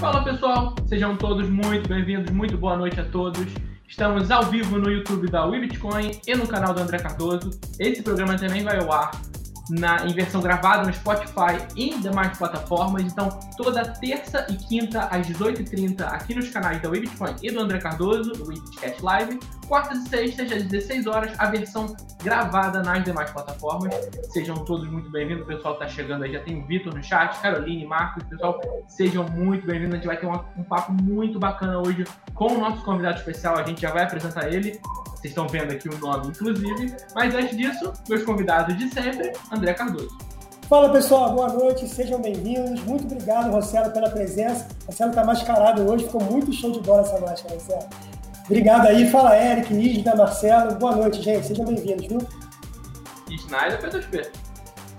Fala pessoal, sejam todos muito bem-vindos, muito boa noite a todos. Estamos ao vivo no YouTube da WeBitcoin e no canal do André Cardoso. Esse programa também vai ao ar na, em versão gravada no Spotify e em demais plataformas. Então, toda terça e quinta às 18h30 aqui nos canais da Bitcoin e do André Cardoso, do Webcast Live. Quartas e sextas às 16 horas, a versão gravada nas demais plataformas. Sejam todos muito bem-vindos. O pessoal está chegando aí, já tem o Vitor no chat, Caroline, Marcos, pessoal, sejam muito bem-vindos. A gente vai ter uma, um papo muito bacana hoje com o nosso convidado especial. A gente já vai apresentar ele. Vocês estão vendo aqui o nome, inclusive. Mas antes disso, meus convidados de sempre, André Cardoso. Fala pessoal, boa noite, sejam bem-vindos. Muito obrigado, Rossello, pela presença. Rossello está mascarado hoje, ficou muito show de bola essa máscara, Rossello. Obrigado aí, fala Eric, Isna, Marcelo. Boa noite, gente, sejam bem-vindos, viu? Snyder, P2P.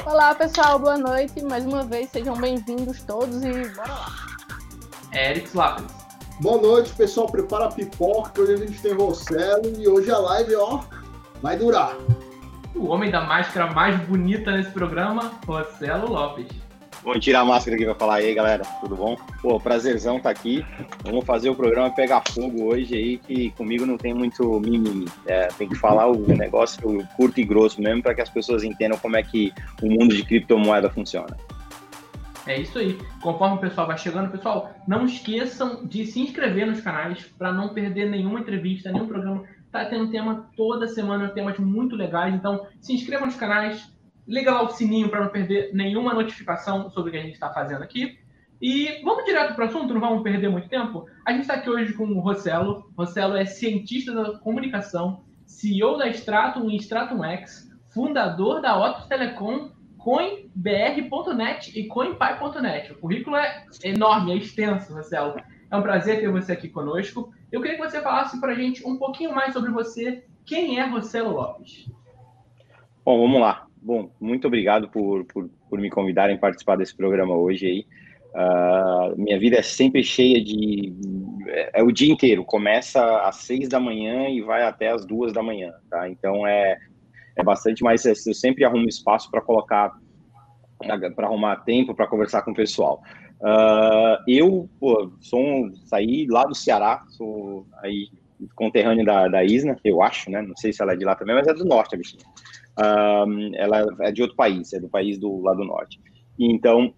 Olá pessoal, boa noite. Mais uma vez, sejam bem-vindos todos e bora lá. Eric Slapis. Boa noite, pessoal. Prepara a pipoca, hoje a gente tem Rossello e hoje a live, ó, vai durar. O homem da máscara mais bonita nesse programa, Rossello Lopes. Vamos tirar a máscara aqui pra falar aí, galera. Tudo bom? Pô, prazerzão tá aqui. Vamos fazer o programa pegar fogo hoje aí, que comigo não tem muito mimimi. É, tem que falar o negócio curto e grosso mesmo para que as pessoas entendam como é que o mundo de criptomoeda funciona. É isso aí. Conforme o pessoal vai chegando, pessoal, não esqueçam de se inscrever nos canais para não perder nenhuma entrevista, nenhum programa. Tá tendo tema toda semana, temas muito legais. Então, se inscreva nos canais, liga lá o sininho para não perder nenhuma notificação sobre o que a gente está fazendo aqui. E vamos direto para o assunto, não vamos perder muito tempo. A gente está aqui hoje com o Rossello. Rossello é cientista da comunicação, CEO da Stratum e Stratum X, fundador da Otus Telecom coinbr.net e coinpy.net. O currículo é enorme, é extenso, Marcelo. É um prazer ter você aqui conosco. Eu queria que você falasse para a gente um pouquinho mais sobre você. Quem é Rossello Lopes? Bom, vamos lá. Bom, muito obrigado por, por, por me convidarem a participar desse programa hoje aí. Uh, minha vida é sempre cheia de. É, é, o dia inteiro, começa às seis da manhã e vai até às duas da manhã, tá? Então é é bastante, mas eu sempre arrumo espaço para colocar, para arrumar tempo para conversar com o pessoal. Uh, eu pô, sou um, saí lá do Ceará, sou aí conterrâneo da, da Isna, eu acho, né? Não sei se ela é de lá também, mas é do norte a bichinha. Uh, ela é de outro país, é do país do lado do norte. Então,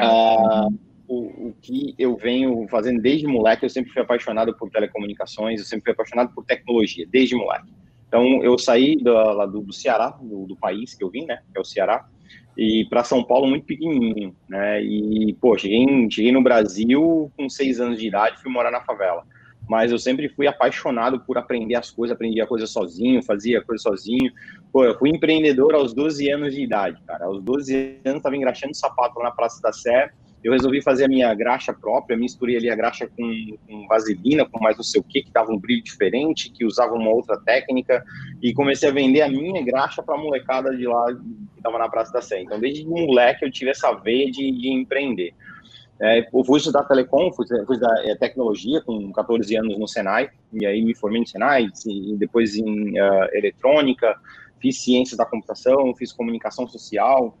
uh, o, o, que eu venho fazendo desde moleque, eu sempre fui apaixonado por telecomunicações, eu sempre fui apaixonado por tecnologia, desde moleque. Então, eu saí do, do, do Ceará, do, do, país que eu vim, né, que é o Ceará, e para São Paulo muito pequenininho, né, e, pô, cheguei, cheguei no Brasil com seis anos de idade, fui morar na favela. Mas eu sempre fui apaixonado por aprender as coisas, aprendia coisas sozinho, fazia coisas sozinho. Pô, eu fui empreendedor aos 12 anos de idade, cara. Aos 12 anos, estava engraxando sapato lá na Praça da Sé, eu resolvi fazer a minha graxa própria, misturei ali a graxa com, com vaselina, com mais não sei o que, que dava um brilho diferente, que usava uma outra técnica, e comecei a vender a minha graxa para molecada de lá que estava na Praça da Sé. Então, desde moleque, eu tive essa veia de, de empreender. É, eu fui estudar telecom, fui, fui estudar é, tecnologia com 14 anos no Senai, e aí me formei no Senai, e depois em uh, eletrônica, fiz ciências da computação, fiz comunicação social,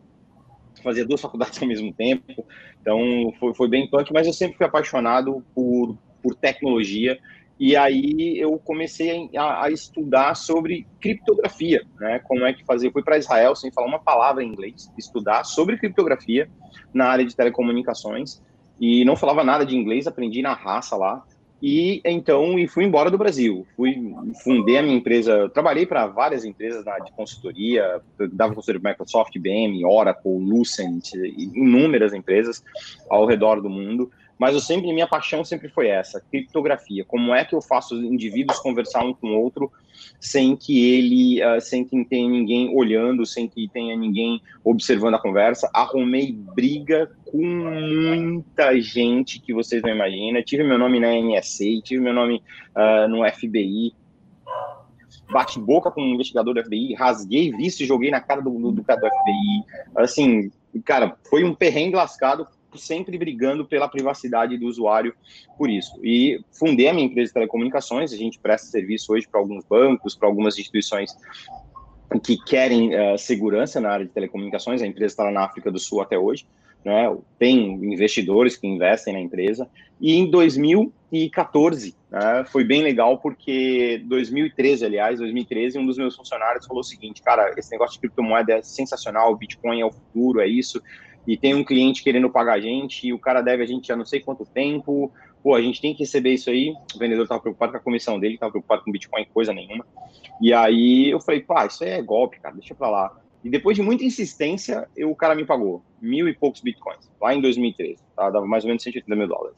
fazia duas faculdades ao mesmo tempo, então foi, foi bem punk, mas eu sempre fui apaixonado por, por tecnologia, e aí eu comecei a, a, estudar sobre criptografia, né? Como é que fazer? Eu fui para Israel sem falar uma palavra em inglês, estudar sobre criptografia na área de telecomunicações e não falava nada de inglês, aprendi na raça lá. E então e fui embora do Brasil. Fui fundei a minha empresa, trabalhei para várias empresas na de consultoria, dava consultoria para Microsoft, IBM, Oracle, Lucent, inúmeras empresas ao redor do mundo. Mas eu sempre minha paixão sempre foi essa, criptografia. Como é que eu faço os indivíduos conversar um com o outro sem que ele, uh, sem que tenha ninguém olhando, sem que tenha ninguém observando a conversa? Arrumei briga com muita gente que vocês não imaginam. Tive meu nome na NSA, tive meu nome uh, no FBI, bate boca com um investigador do FBI, rasguei visto e joguei na cara do, do, do cara do FBI. Assim, cara, foi um perrengue lascado sempre brigando pela privacidade do usuário por isso. E fundei a minha empresa de telecomunicações, a gente presta serviço hoje para alguns bancos, para algumas instituições que querem uh, segurança na área de telecomunicações, a empresa está lá na África do Sul até hoje, né? Tem investidores que investem na empresa. E em 2014 né, foi bem legal porque 2013, aliás, 2013, um dos meus funcionários falou o seguinte, cara, esse negócio de criptomoeda é sensacional, o Bitcoin é o futuro, é isso. E tem um cliente querendo pagar a gente e o cara deve a gente já não sei quanto tempo. Pô, a gente tem que receber isso aí. O vendedor estava preocupado com a comissão dele, estava preocupado com Bitcoin, coisa nenhuma. E aí eu falei, pá, isso aí é golpe, cara, deixa pra lá. E depois de muita insistência, eu, o cara me pagou mil e poucos bitcoins, lá em 2013, tá? Dava mais ou menos 180 mil dólares.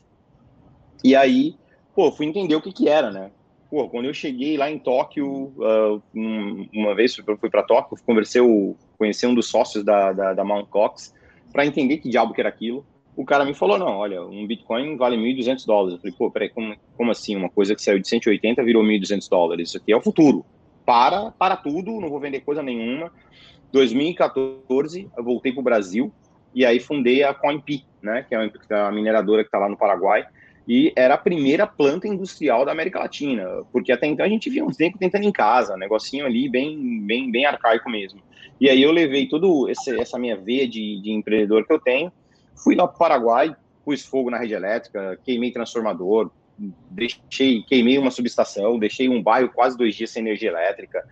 E aí, pô, fui entender o que que era, né? Pô, quando eu cheguei lá em Tóquio, uh, uma vez eu fui para Tóquio, conversei, conheci um dos sócios da, da, da Mount Cox, para entender que diabo que era aquilo. O cara me falou, não, olha, um Bitcoin vale 1.200 dólares. Eu falei, pô, peraí, como, como assim? Uma coisa que saiu de 180 virou 1.200 dólares. Isso aqui é o futuro. Para, para tudo, não vou vender coisa nenhuma. 2014, eu voltei para o Brasil e aí fundei a CoinP, né, que é uma mineradora que está lá no Paraguai, e era a primeira planta industrial da América Latina, porque até então a gente via uns tempos tentando em casa, um negocinho ali bem, bem, bem arcaico mesmo. E aí eu levei esse, essa minha veia de, de empreendedor que eu tenho, fui lá para o Paraguai, pus fogo na rede elétrica, queimei transformador, deixei, queimei uma subestação, deixei um bairro quase dois dias sem energia elétrica,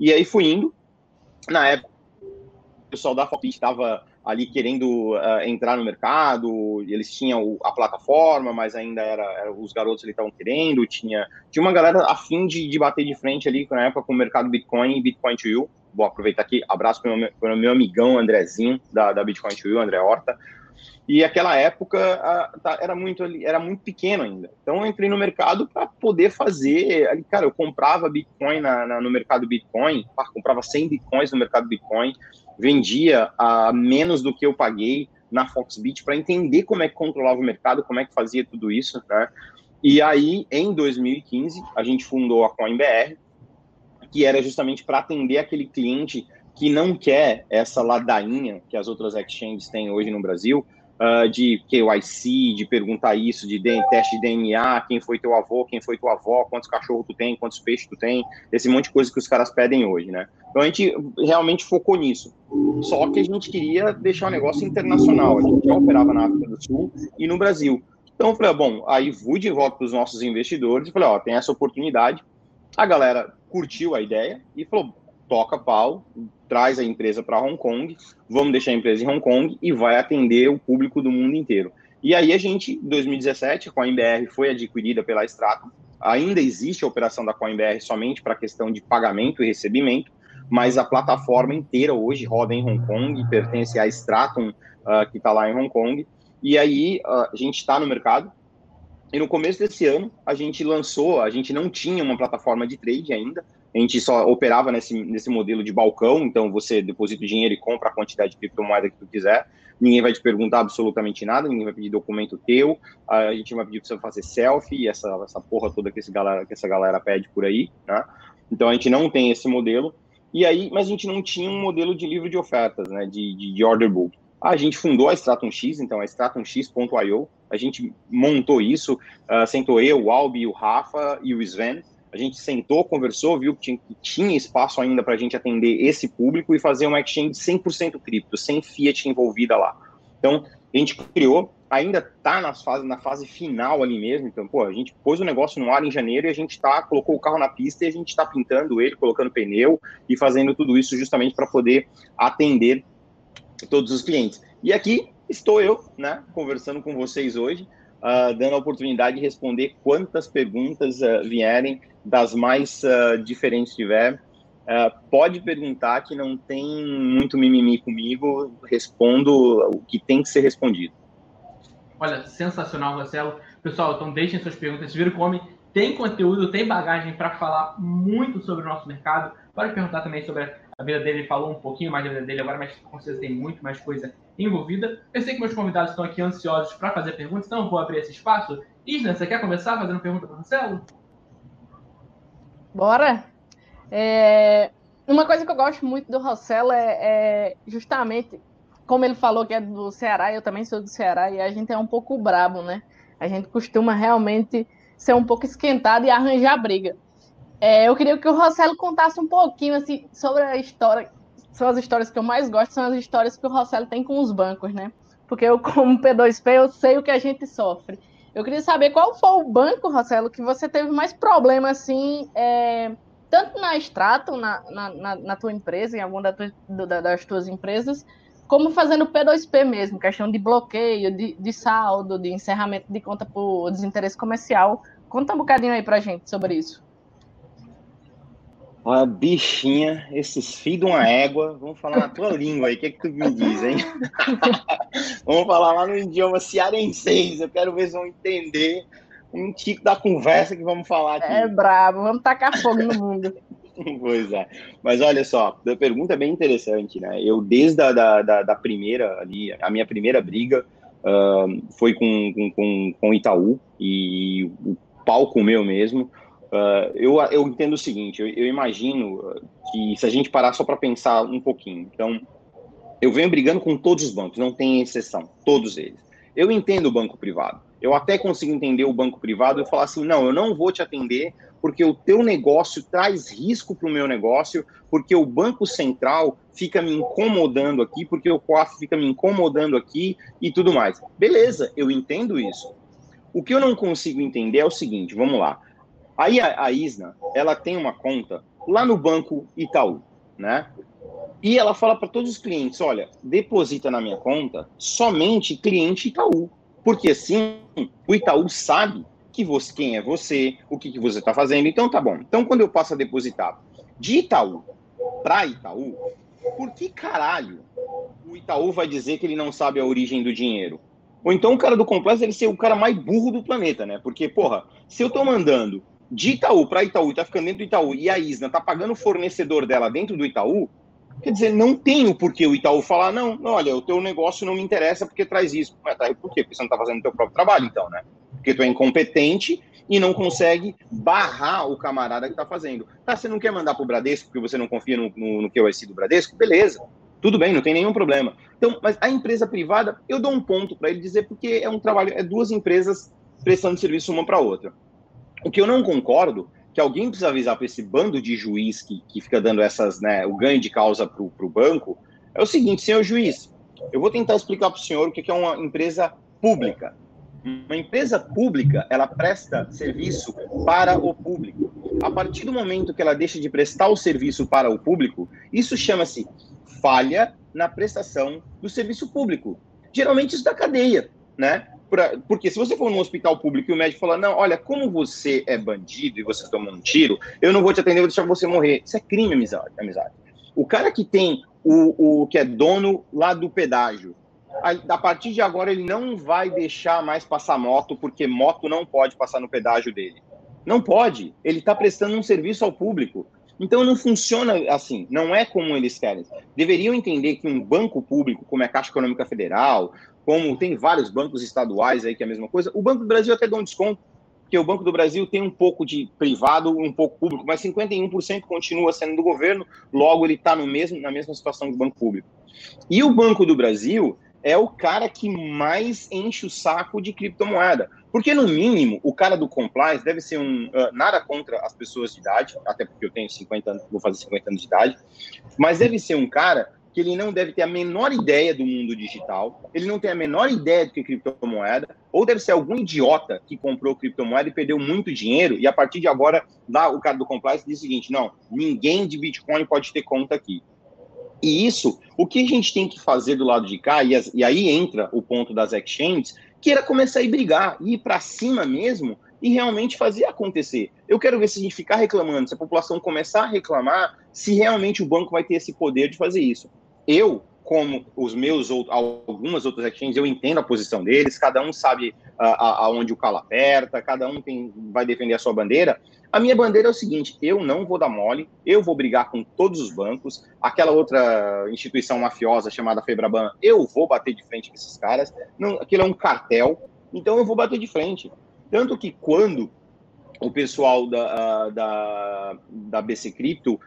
e aí fui indo, na época, o pessoal da Fopit estava ali querendo uh, entrar no mercado, eles tinham a plataforma, mas ainda era, era os garotos ali estavam querendo, tinha, tinha uma galera afim de, de bater de frente ali na época com o mercado Bitcoin e Bitcoin to You. Vou aproveitar aqui, abraço para o meu, meu, amigão Andrezinho, da, da Bitcoin to You, André Horta. E aquela época uh, era muito era muito pequeno ainda. Então eu entrei no mercado para poder fazer. Ali, cara, eu comprava Bitcoin na, na, no mercado Bitcoin, comprava 100 Bitcoins no mercado Bitcoin, vendia a menos do que eu paguei na Foxbit para entender como é que controlava o mercado, como é que fazia tudo isso, né? E aí, em 2015, a gente fundou a CoinBR, que era justamente para atender aquele cliente que não quer essa ladainha que as outras exchanges têm hoje no Brasil, uh, de KYC, de perguntar isso, de teste de DNA, quem foi teu avô, quem foi tua avó, quantos cachorros tu tem, quantos peixes tu tem, esse monte de coisa que os caras pedem hoje, né? Então a gente realmente focou nisso. Só que a gente queria deixar o um negócio internacional. A gente já operava na África do Sul e no Brasil. Então eu falei, bom, aí fui de volta para os nossos investidores e falei, ó, tem essa oportunidade. A galera curtiu a ideia e falou, toca pau, traz a empresa para Hong Kong, vamos deixar a empresa em Hong Kong e vai atender o público do mundo inteiro. E aí a gente, em 2017, a CoinBR foi adquirida pela Stratum. Ainda existe a operação da CoinBR somente para questão de pagamento e recebimento, mas a plataforma inteira hoje roda em Hong Kong, pertence à Stratum, uh, que está lá em Hong Kong. E aí uh, a gente está no mercado. E no começo desse ano, a gente lançou, a gente não tinha uma plataforma de trade ainda, a gente só operava nesse, nesse modelo de balcão, então você deposita o dinheiro e compra a quantidade de criptomoeda que tu quiser. Ninguém vai te perguntar absolutamente nada, ninguém vai pedir documento teu, a gente vai pedir para você fazer selfie, essa, essa porra toda que, esse galera, que essa galera pede por aí, né? Então a gente não tem esse modelo. E aí, mas a gente não tinha um modelo de livro de ofertas, né? De, de, de order book. A gente fundou a Stratum X, então a stratumx.io. A gente montou isso, uh, sentou eu, o Albi, o Rafa e o Sven a gente sentou, conversou, viu que tinha, espaço ainda para a gente atender esse público e fazer uma exchange 100% cripto, sem fiat envolvida lá. Então, a gente criou, ainda está na fase, na fase final ali mesmo. Então, pô, a gente pôs o negócio no ar em janeiro e a gente tá, colocou o carro na pista e a gente está pintando ele, colocando pneu e fazendo tudo isso justamente para poder atender todos os clientes. E aqui estou eu, né, conversando com vocês hoje, uh, dando a oportunidade de responder quantas perguntas uh, vierem das mais uh, diferentes tiver. Uh, pode perguntar que não tem muito mimimi comigo, respondo o que tem que ser respondido. Olha, sensacional, Marcelo. Pessoal, então deixem suas perguntas. Vocês viram como tem conteúdo, tem bagagem para falar muito sobre o nosso mercado. Pode perguntar também sobre a vida dele, ele falou um pouquinho mais da vida dele agora, mas com certeza tem muito mais coisa envolvida. Eu sei que meus convidados estão aqui ansiosos para fazer perguntas, então eu vou abrir esse espaço. Isna, você quer começar fazendo pergunta para o Marcelo? Bora! É, uma coisa que eu gosto muito do Rossello é, é, justamente, como ele falou que é do Ceará, eu também sou do Ceará, e a gente é um pouco brabo, né? A gente costuma realmente ser um pouco esquentado e arranjar briga. É, eu queria que o Rossello contasse um pouquinho assim, sobre a história. São as histórias que eu mais gosto, são as histórias que o Rossello tem com os bancos, né? porque eu, como P2P, eu sei o que a gente sofre. Eu queria saber qual foi o banco, Rossello, que você teve mais problema, assim, é, tanto na extrato, na, na, na, tua empresa, em alguma das tuas empresas, como fazendo P2P mesmo, questão de bloqueio, de, de saldo, de encerramento de conta por desinteresse comercial. Conta um bocadinho aí pra gente sobre isso. Olha, bichinha, esses filhos de uma égua, vamos falar na tua língua aí, o que, é que tu me diz, hein? vamos falar lá no idioma cearense, eu quero ver se vão entender um tico da conversa que vamos falar aqui. É brabo, vamos tacar fogo no mundo. pois é, mas olha só, a pergunta é bem interessante, né? Eu, desde a da, da, da primeira ali, a minha primeira briga uh, foi com, com, com, com Itaú, e o palco meu mesmo, Uh, eu, eu entendo o seguinte, eu, eu, imagino que se a gente parar só para pensar um pouquinho, então, eu venho brigando com todos os bancos, não tem exceção, todos eles. Eu entendo o banco privado, eu até consigo entender o banco privado e falar assim, não, eu não vou te atender porque o teu negócio traz risco para o meu negócio, porque o Banco Central fica me incomodando aqui, porque o COAF fica me incomodando aqui e tudo mais. Beleza, eu entendo isso. O que eu não consigo entender é o seguinte, vamos lá. Aí a, a Isna, ela tem uma conta lá no Banco Itaú, né? E ela fala para todos os clientes, olha, deposita na minha conta somente cliente Itaú. Porque assim, o Itaú sabe que você, quem é você, o que, que você está fazendo. Então tá bom. Então quando eu passo a depositar de Itaú para Itaú, por que caralho o Itaú vai dizer que ele não sabe a origem do dinheiro? Ou então o cara do complexo deve ser o cara mais burro do planeta, né? Porque, porra, se eu tô mandando de Itaú para Itaú e tá ficando dentro do Itaú e a Isna tá pagando o fornecedor dela dentro do Itaú, quer dizer, não tem o porquê o Itaú falar, não, olha, o teu negócio não me interessa porque traz isso. Mas tá, por quê? Porque você não tá fazendo o teu próprio trabalho, então, né? Porque tu é incompetente e não consegue barrar o camarada que tá fazendo. Tá, você não quer mandar pro Bradesco porque você não confia no, no, no QIC do Bradesco? Beleza. Tudo bem, não tem nenhum problema. Então, mas a empresa privada, eu dou um ponto para ele dizer porque é um trabalho, é duas empresas prestando serviço uma para outra. O que eu não concordo que alguém precisa avisar para esse bando de juiz que, que fica dando essas, né, o ganho de causa para o banco, é o seguinte, senhor juiz, eu vou tentar explicar para o senhor o que é uma empresa pública. Uma empresa pública, ela presta serviço para o público. A partir do momento que ela deixa de prestar o serviço para o público, isso chama-se falha na prestação do serviço público. Geralmente isso da cadeia, né? Pra, porque se você for num hospital público e o médico falar, não, olha, como você é bandido e você tomou um tiro, eu não vou te atender, vou deixar você morrer. Isso é crime, amizade. amizade. O cara que tem o, o que é dono lá do pedágio, a, a partir de agora ele não vai deixar mais passar moto, porque moto não pode passar no pedágio dele. Não pode. Ele está prestando um serviço ao público. Então não funciona assim, não é como eles querem. Deveriam entender que um banco público, como é a Caixa Econômica Federal, como tem vários bancos estaduais aí que é a mesma coisa, o Banco do Brasil até dá um desconto, porque o Banco do Brasil tem um pouco de privado, um pouco público, mas 51% continua sendo do governo, logo ele está mesmo, na mesma situação que o Banco Público. E o Banco do Brasil é o cara que mais enche o saco de criptomoeda. Porque, no mínimo, o cara do compliance deve ser um. Uh, nada contra as pessoas de idade, até porque eu tenho 50 anos, vou fazer 50 anos de idade, mas deve ser um cara que ele não deve ter a menor ideia do mundo digital, ele não tem a menor ideia do que é criptomoeda, ou deve ser algum idiota que comprou criptomoeda e perdeu muito dinheiro, e a partir de agora, lá o cara do compliance diz o seguinte: não, ninguém de Bitcoin pode ter conta aqui. E isso, o que a gente tem que fazer do lado de cá, e, as, e aí entra o ponto das exchanges, que era começar a ir brigar, ir para cima mesmo e realmente fazer acontecer. Eu quero ver se a gente ficar reclamando, se a população começar a reclamar, se realmente o banco vai ter esse poder de fazer isso eu, como os meus algumas outras exchanges, eu entendo a posição deles, cada um sabe aonde o calo aperta, cada um tem, vai defender a sua bandeira. A minha bandeira é o seguinte: eu não vou dar mole, eu vou brigar com todos os bancos, aquela outra instituição mafiosa chamada Febraban, eu vou bater de frente com esses caras, não, aquilo é um cartel, então eu vou bater de frente. Tanto que quando o pessoal da, da, da BC Cripto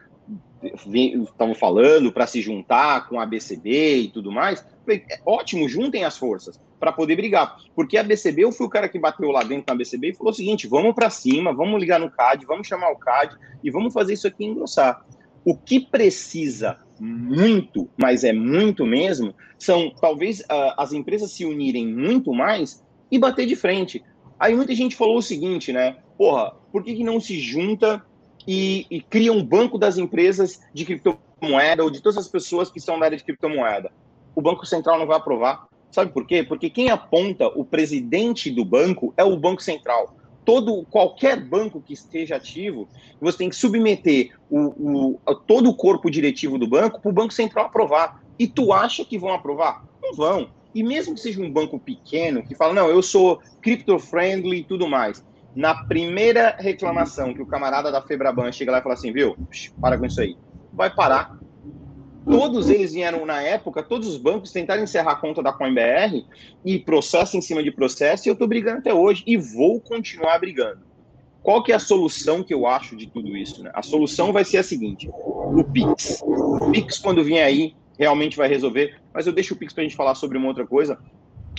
estavam falando para se juntar com a BCB e tudo mais. Falei, é ótimo, juntem as forças para poder brigar. Porque a BCB, eu fui o cara que bateu lá dentro da BCB e falou o seguinte: vamos para cima, vamos ligar no CAD, vamos chamar o CAD e vamos fazer isso aqui engrossar. O que precisa muito, mas é muito mesmo, são talvez uh, as empresas se unirem muito mais e bater de frente. Aí muita gente falou o seguinte, né? Porra, por que, que não se junta e, e cria um banco das empresas de criptomoeda ou de todas as pessoas que são da área de criptomoeda? O Banco Central não vai aprovar. Sabe por quê? Porque quem aponta o presidente do banco é o Banco Central. Todo, qualquer banco que esteja ativo, você tem que submeter o, o todo o corpo diretivo do banco para o Banco Central aprovar. E tu acha que vão aprovar? Não vão. E mesmo que seja um banco pequeno, que fala, não, eu sou crypto-friendly e tudo mais, na primeira reclamação que o camarada da Febraban chega lá e fala assim, viu, para com isso aí, vai parar. Todos eles vieram na época, todos os bancos tentaram encerrar a conta da CoinBR e processo em cima de processo, e eu estou brigando até hoje e vou continuar brigando. Qual que é a solução que eu acho de tudo isso? Né? A solução vai ser a seguinte: o Pix. O Pix, quando vier aí, realmente vai resolver. Mas eu deixo o Pix para a gente falar sobre uma outra coisa.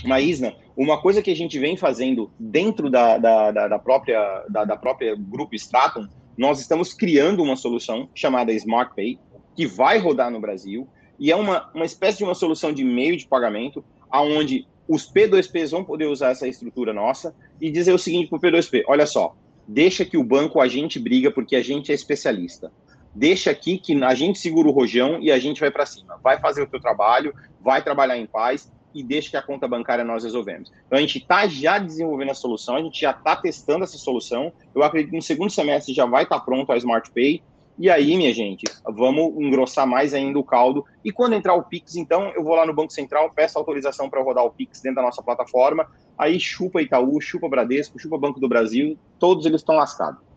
Maísna, uma coisa que a gente vem fazendo dentro da, da, da, da própria, da, da, própria Grupo Stratum, nós estamos criando uma solução chamada Smart Pay, que vai rodar no Brasil, e é uma, uma espécie de uma solução de meio de pagamento, aonde os P2Ps vão poder usar essa estrutura nossa e dizer o seguinte para o P2P, olha só, deixa que o banco a gente briga porque a gente é especialista deixa aqui que a gente segura o rojão e a gente vai para cima. Vai fazer o teu trabalho, vai trabalhar em paz e deixa que a conta bancária nós resolvemos. Então a gente está já desenvolvendo a solução, a gente já está testando essa solução. Eu acredito que no segundo semestre já vai estar tá pronto a Smart Pay. E aí, minha gente, vamos engrossar mais ainda o caldo. E quando entrar o Pix, então, eu vou lá no Banco Central, peço autorização para rodar o Pix dentro da nossa plataforma. Aí chupa Itaú, chupa Bradesco, chupa Banco do Brasil, todos eles estão lascados.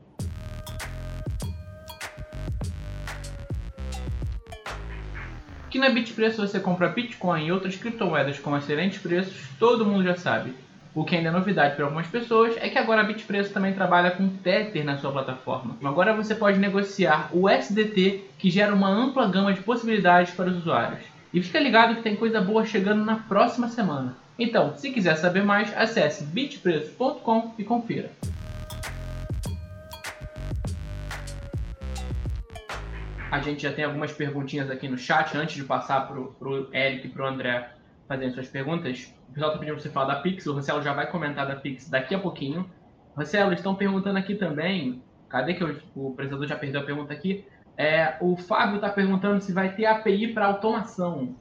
Que na Bitpreço você compra Bitcoin e outras criptomoedas com excelentes preços, todo mundo já sabe. O que ainda é novidade para algumas pessoas é que agora a Bitpreço também trabalha com Tether na sua plataforma. Agora você pode negociar o SDT, que gera uma ampla gama de possibilidades para os usuários. E fica ligado que tem coisa boa chegando na próxima semana. Então, se quiser saber mais, acesse bitpreço.com e confira. A gente já tem algumas perguntinhas aqui no chat antes de passar para o Eric e para o André fazerem suas perguntas. O pessoal está pedindo para você falar da Pix, o Marcelo já vai comentar da Pix daqui a pouquinho. Marcelo, estão perguntando aqui também. Cadê que eu, o apresentador já perdeu a pergunta aqui? É, o Fábio está perguntando se vai ter API para automação.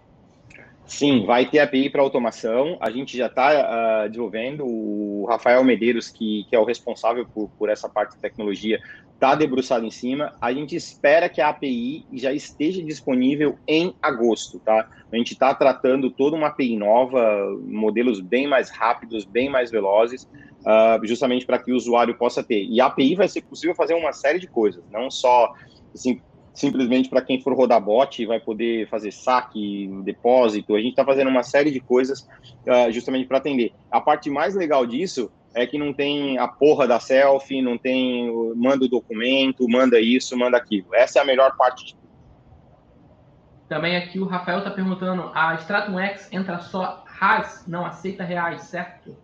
Sim, vai ter API para automação. A gente já está uh, ah, desenvolvendo. O Rafael Medeiros, que, que é o responsável por, por essa parte de tecnologia, está debruçado em cima. A gente espera que a API já esteja disponível em agosto, tá? A gente está tratando toda uma API nova, modelos bem mais rápidos, bem mais velozes, uh, justamente para que o usuário possa ter. E a API vai ser possível fazer uma série de coisas, não só assim, simplesmente para quem for rodar bot vai poder fazer saque, depósito. A gente está fazendo uma série de coisas uh, justamente para atender. A parte mais legal disso é que não tem a porra da selfie, não tem manda o documento, manda isso, manda aquilo. Essa é a melhor parte de. Também aqui o Rafael está perguntando, a Stratum X entra só RAS, não aceita reais, certo?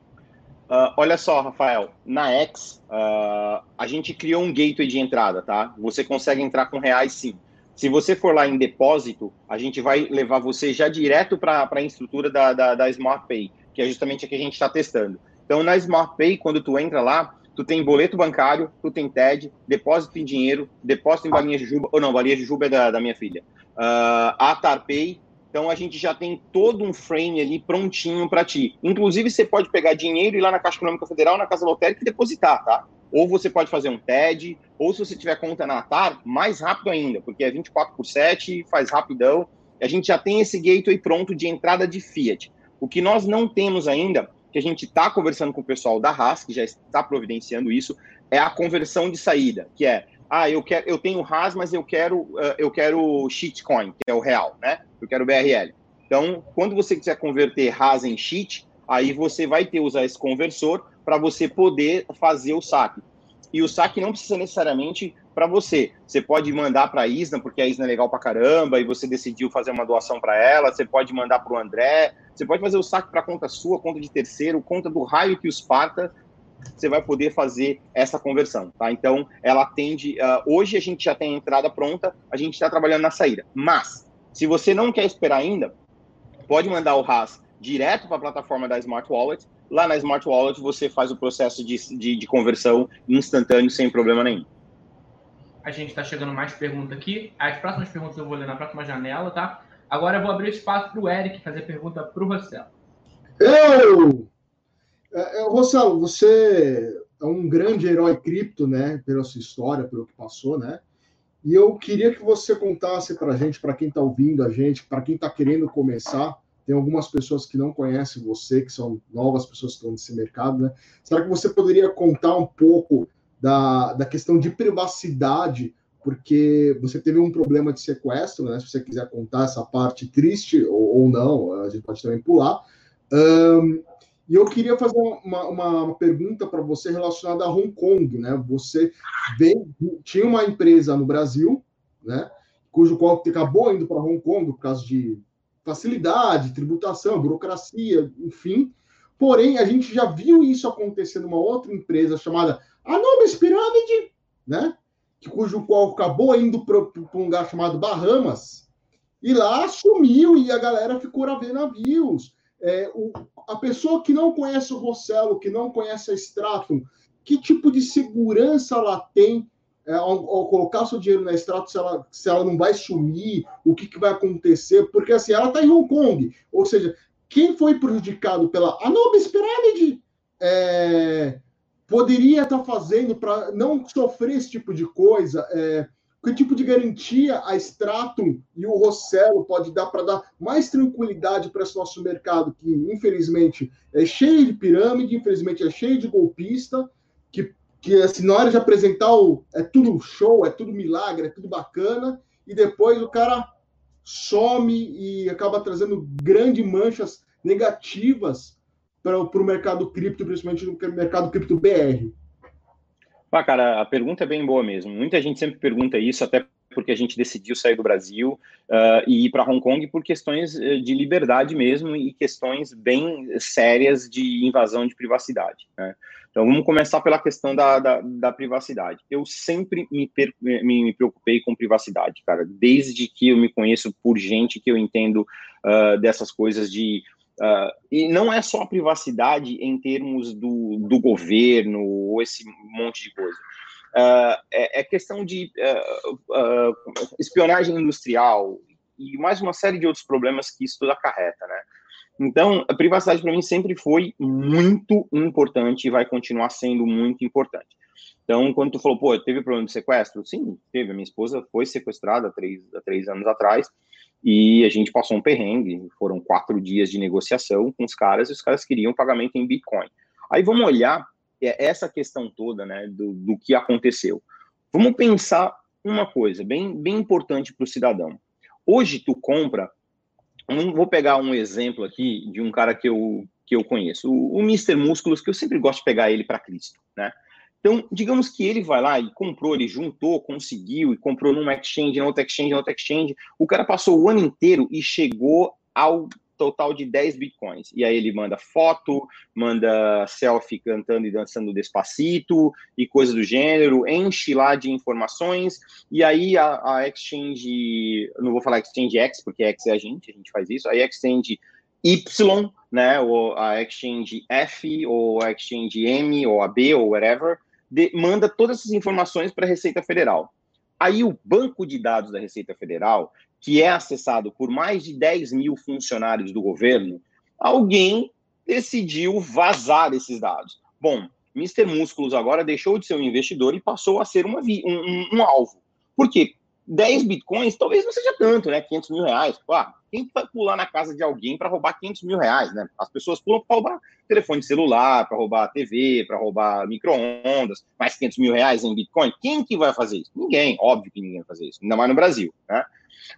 Uh, olha só, Rafael, na X, uh, a gente criou um gateway de entrada, tá? Você consegue entrar com reais sim. Se você for lá em depósito, a gente vai levar você já direto para a estrutura da, da, da Smart Pay, que é justamente a que a gente está testando. Então, na Smart Pay, quando tu entra lá, tu tem boleto bancário, tu tem TED, depósito em dinheiro, depósito em balinha de juba, ou não, balinha de juba é da, da minha filha. Uh, Atar Pay, então a gente já tem todo um frame ali prontinho para ti. Inclusive, você pode pegar dinheiro e ir lá na Caixa Econômica Federal, na Casa Lotérica e depositar, tá? Ou você pode fazer um TED, ou se você tiver conta na Atar, mais rápido ainda, porque é 24 por 7, faz rapidão. A gente já tem esse gateway pronto de entrada de Fiat. O que nós não temos ainda que a gente está conversando com o pessoal da Haas, que já está providenciando isso, é a conversão de saída, que é, ah, eu quero, eu tenho Haas, mas eu quero, uh, eu quero shitcoin, que é o real, né? Eu quero BRL. Então, quando você quiser converter Haas em shit, aí você vai ter usar esse conversor para você poder fazer o saque. E o saque não precisa necessariamente para você. Você pode mandar para a Isna, porque a Isna é legal para caramba, e você decidiu fazer uma doação para ela. Você pode mandar para o André. Você pode fazer o saque para conta sua, conta de terceiro, conta do raio que os parta. Você vai poder fazer essa conversão, tá? Então, ela atende. Uh, hoje a gente já tem a entrada pronta, a gente está trabalhando na saída. Mas, Se você não quer esperar ainda, pode mandar o RAS direto para a plataforma da Smart Wallet. Lá na Smart Wallet você faz o processo de, de, de conversão instantâneo sem problema nenhum. A gente está chegando mais perguntas aqui. As próximas perguntas eu vou ler na próxima janela, tá? Agora eu vou abrir espaço para o Eric fazer pergunta para o Rossello. Eu! É, é, Rossello, você é um grande herói cripto, né? Pela sua história, pelo que passou, né? E eu queria que você contasse para a gente, para quem está ouvindo a gente, para quem está querendo começar, tem algumas pessoas que não conhecem você, que são novas pessoas que estão nesse mercado, né? Será que você poderia contar um pouco da, da questão de privacidade, porque você teve um problema de sequestro, né? Se você quiser contar essa parte triste ou, ou não, a gente pode também pular. Um, e eu queria fazer uma, uma, pergunta para você relacionada a Hong Kong, né? Você veio, tinha uma empresa no Brasil, né? Cujo qual acabou indo para Hong Kong por causa de facilidade, tributação, burocracia, enfim. Porém, a gente já viu isso acontecer numa outra empresa chamada Anubis Pirâmide, né? Que, cujo qual acabou indo para um lugar chamado Bahamas, e lá sumiu e a galera ficou a ver navios é, o, a pessoa que não conhece o Rossello, que não conhece a Stratum, que tipo de segurança ela tem é, ao, ao, colocar seu dinheiro na Stratum, se ela, se ela não vai sumir, o que, que vai acontecer? Porque assim, ela está em Hong Kong, ou seja, quem foi prejudicado pela Anubis Pyramid é, poderia estar tá fazendo para não sofrer esse tipo de coisa. É, que tipo de garantia a Stratum e o Rossello pode dar para dar mais tranquilidade para esse nosso mercado, que infelizmente é cheio de pirâmide, infelizmente é cheio de golpista, que, que assim, na hora de apresentar o, é tudo show, é tudo milagre, é tudo bacana, e depois o cara some e acaba trazendo grandes manchas negativas para o mercado cripto, principalmente no mercado cripto BR. Ah, cara, a pergunta é bem boa mesmo. Muita gente sempre pergunta isso, até porque a gente decidiu sair do Brasil uh, e ir para Hong Kong por questões eh, de liberdade mesmo e questões bem sérias de invasão de privacidade. Né? Então, vamos começar pela questão da, da, da privacidade. Eu sempre me, per, me, me, preocupei com privacidade, cara, desde que eu me conheço por gente que eu entendo uh, dessas coisas de Uh, e não é só a privacidade em termos do, do governo ou esse monte de coisa. Uh, é, é, questão de uh, espionagem industrial e mais uma série de outros problemas que isso tudo acarreta, né? Então, a privacidade para mim sempre foi muito importante e vai continuar sendo muito importante. Então, quando tu falou, pô, teve problema de sequestro? Sim, teve. A minha esposa foi sequestrada há três, há três anos atrás e a gente passou um perrengue. Foram quatro dias de negociação com os caras e os caras queriam pagamento em Bitcoin. Aí vamos olhar é, essa questão toda, né, do, do que aconteceu. Vamos pensar uma coisa bem, bem importante para o cidadão. Hoje tu compra, vou pegar um exemplo aqui de um cara que eu, que eu conheço, o, o Mr. Músculos, que eu sempre gosto de pegar ele para Cristo, né? Então, digamos que ele vai lá e comprou, ele juntou, conseguiu e comprou numa exchange, na outra exchange, na outra exchange. O cara passou o ano inteiro e chegou ao total de 10 bitcoins. E aí ele manda foto, manda selfie cantando e dançando despacito e coisa do gênero, enche lá de informações. E aí a, a exchange, não vou falar exchange X, porque X é a gente, a gente faz isso. A exchange Y, né, ou a exchange F, ou a exchange M, ou a B, ou whatever, de, manda todas essas informações para a Receita Federal. Aí o banco de dados da Receita Federal, que é acessado por mais de 10 mil funcionários do governo, alguém decidiu vazar esses dados. Bom, Mr. Músculos agora deixou de ser um investidor e passou a ser uma, um, um, um alvo. Por quê? 10 bitcoins talvez não seja tanto, né? 500 mil reais. Ah, quem vai pular na casa de alguém para roubar 500 mil reais, né? As pessoas pulam para roubar telefone celular, para roubar TV, para roubar micro-ondas, mais 500 mil reais em bitcoin. Quem que vai fazer isso? Ninguém, óbvio que ninguém vai fazer isso, ainda mais no Brasil, né?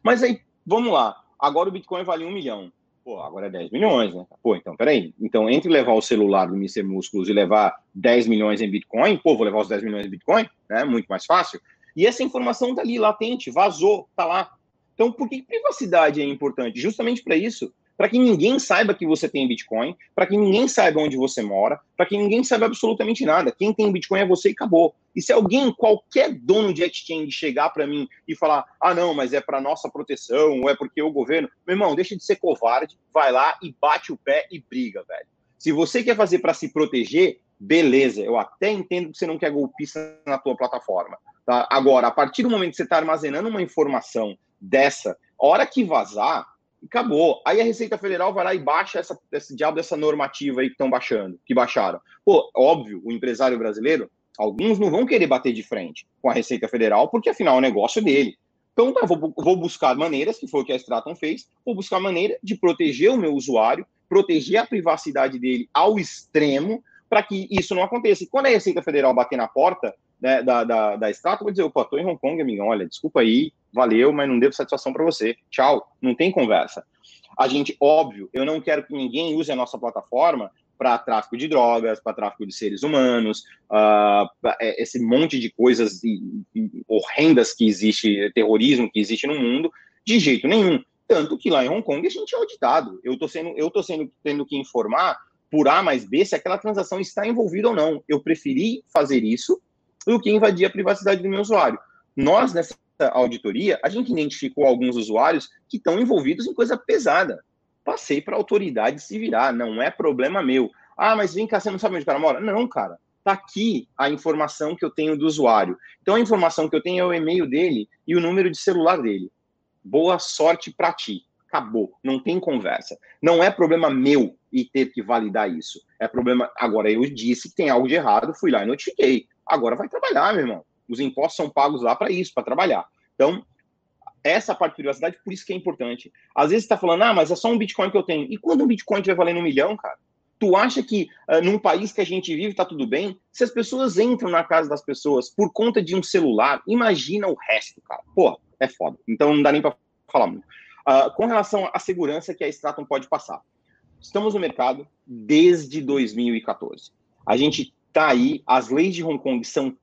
Mas aí, vamos lá. Agora o bitcoin vale um milhão. Pô, agora é 10 milhões, né? Pô, então, peraí. Então, entre levar o celular do Mr. Músculos e levar 10 milhões em Bitcoin, pô, vou levar os 10 milhões em Bitcoin, né? Muito mais fácil. E essa informação está ali, latente, vazou, está lá. Então, por que privacidade é importante? Justamente para isso, para que ninguém saiba que você tem Bitcoin, para que ninguém saiba onde você mora, para que ninguém saiba absolutamente nada. Quem tem Bitcoin é você e acabou. E se alguém, qualquer dono de exchange chegar para mim e falar: "Ah, não, mas é para nossa proteção, ou é porque o governo", meu irmão, deixa de ser covarde, vai lá e bate o pé e briga, velho. Se você quer fazer para se proteger, beleza, eu até entendo que você não quer golpista na tua plataforma. Tá? Agora, a partir do momento que você está armazenando uma informação dessa, a hora que vazar, acabou. Aí a Receita Federal vai lá e baixa essa, esse diabo dessa normativa aí que estão baixando, que baixaram. Pô, óbvio, o empresário brasileiro, alguns não vão querer bater de frente com a Receita Federal, porque afinal é o negócio dele. Então, tá, vou, vou buscar maneiras, que foi o que a Straton fez, vou buscar maneira de proteger o meu usuário, proteger a privacidade dele ao extremo, para que isso não aconteça. E quando a Receita Federal bater na porta né, da, da, da Straton, vou dizer, opa, tô em Hong Kong, amigão, olha, desculpa aí, valeu, mas não devo satisfação para você. Tchau, não tem conversa. A gente, óbvio, eu não quero que ninguém use a nossa plataforma para tráfico de drogas, para tráfico de seres humanos, uh, esse monte de coisas horrendas que existe, terrorismo que existe no mundo, de jeito nenhum. Tanto que lá em Hong Kong a gente é auditado. Eu estou sendo, eu tô sendo tendo que informar por A mais B se aquela transação está envolvida ou não. Eu preferi fazer isso do que invadir a privacidade do meu usuário. Nós, nessa auditoria, a gente identificou alguns usuários que estão envolvidos em coisa pesada. Passei para a autoridade se virar, não é problema meu. Ah, mas vem cá, você não sabe onde o cara mora? Não, cara. Está aqui a informação que eu tenho do usuário. Então, a informação que eu tenho é o e-mail dele e o número de celular dele. Boa sorte para ti. Acabou. Não tem conversa. Não é problema meu e ter que validar isso. É problema. Agora, eu disse que tem algo de errado, fui lá e notifiquei. Agora vai trabalhar, meu irmão. Os impostos são pagos lá para isso, para trabalhar. Então, essa parte de privacidade, por isso que é importante. Às vezes você está falando, ah, mas é só um Bitcoin que eu tenho. E quando um Bitcoin estiver valendo um milhão, cara? Tu acha que uh, num país que a gente vive está tudo bem? Se as pessoas entram na casa das pessoas por conta de um celular, imagina o resto, cara. Pô, é foda. Então não dá nem para falar muito. Uh, com relação à segurança que a Stratum pode passar. Estamos no mercado desde 2014. A gente está aí, as leis de Hong Kong são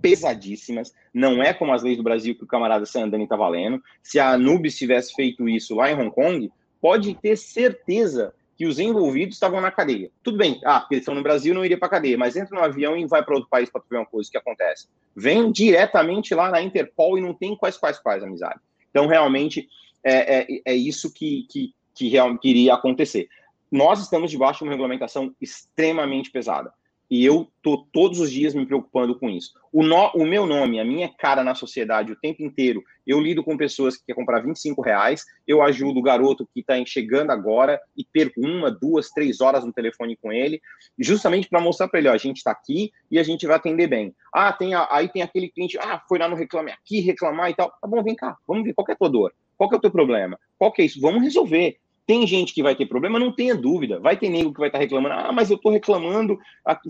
pesadíssimas. Não é como as leis do Brasil que o camarada Sandani está valendo. Se a Anubis tivesse feito isso lá em Hong Kong, pode ter certeza que os envolvidos estavam na cadeia. Tudo bem, ah, eles estão no Brasil não iria para cadeia, mas entra no avião e vai para outro país para ver uma coisa que acontece. Vem diretamente lá na Interpol e não tem quais quais quais amizade. Então, realmente, é, é, é isso que, que, que, que iria acontecer. Nós estamos debaixo de uma regulamentação extremamente pesada. E eu tô todos os dias me preocupando com isso. O, no, o meu nome, a minha cara na sociedade o tempo inteiro, eu lido com pessoas que querem comprar 25 reais, eu ajudo o garoto que está chegando agora e perco uma, duas, três horas no telefone com ele, justamente para mostrar para ele, ó, a gente está aqui e a gente vai atender bem. Ah, tem a, aí tem aquele cliente, ah, foi lá no Reclame Aqui reclamar e tal. Tá bom, vem cá, vamos ver qual é a tua dor. Qual é o teu problema? Qual é isso? Vamos resolver. Tem gente que vai ter problema, não tenha dúvida. Vai ter nego que vai estar reclamando. Ah, mas eu estou reclamando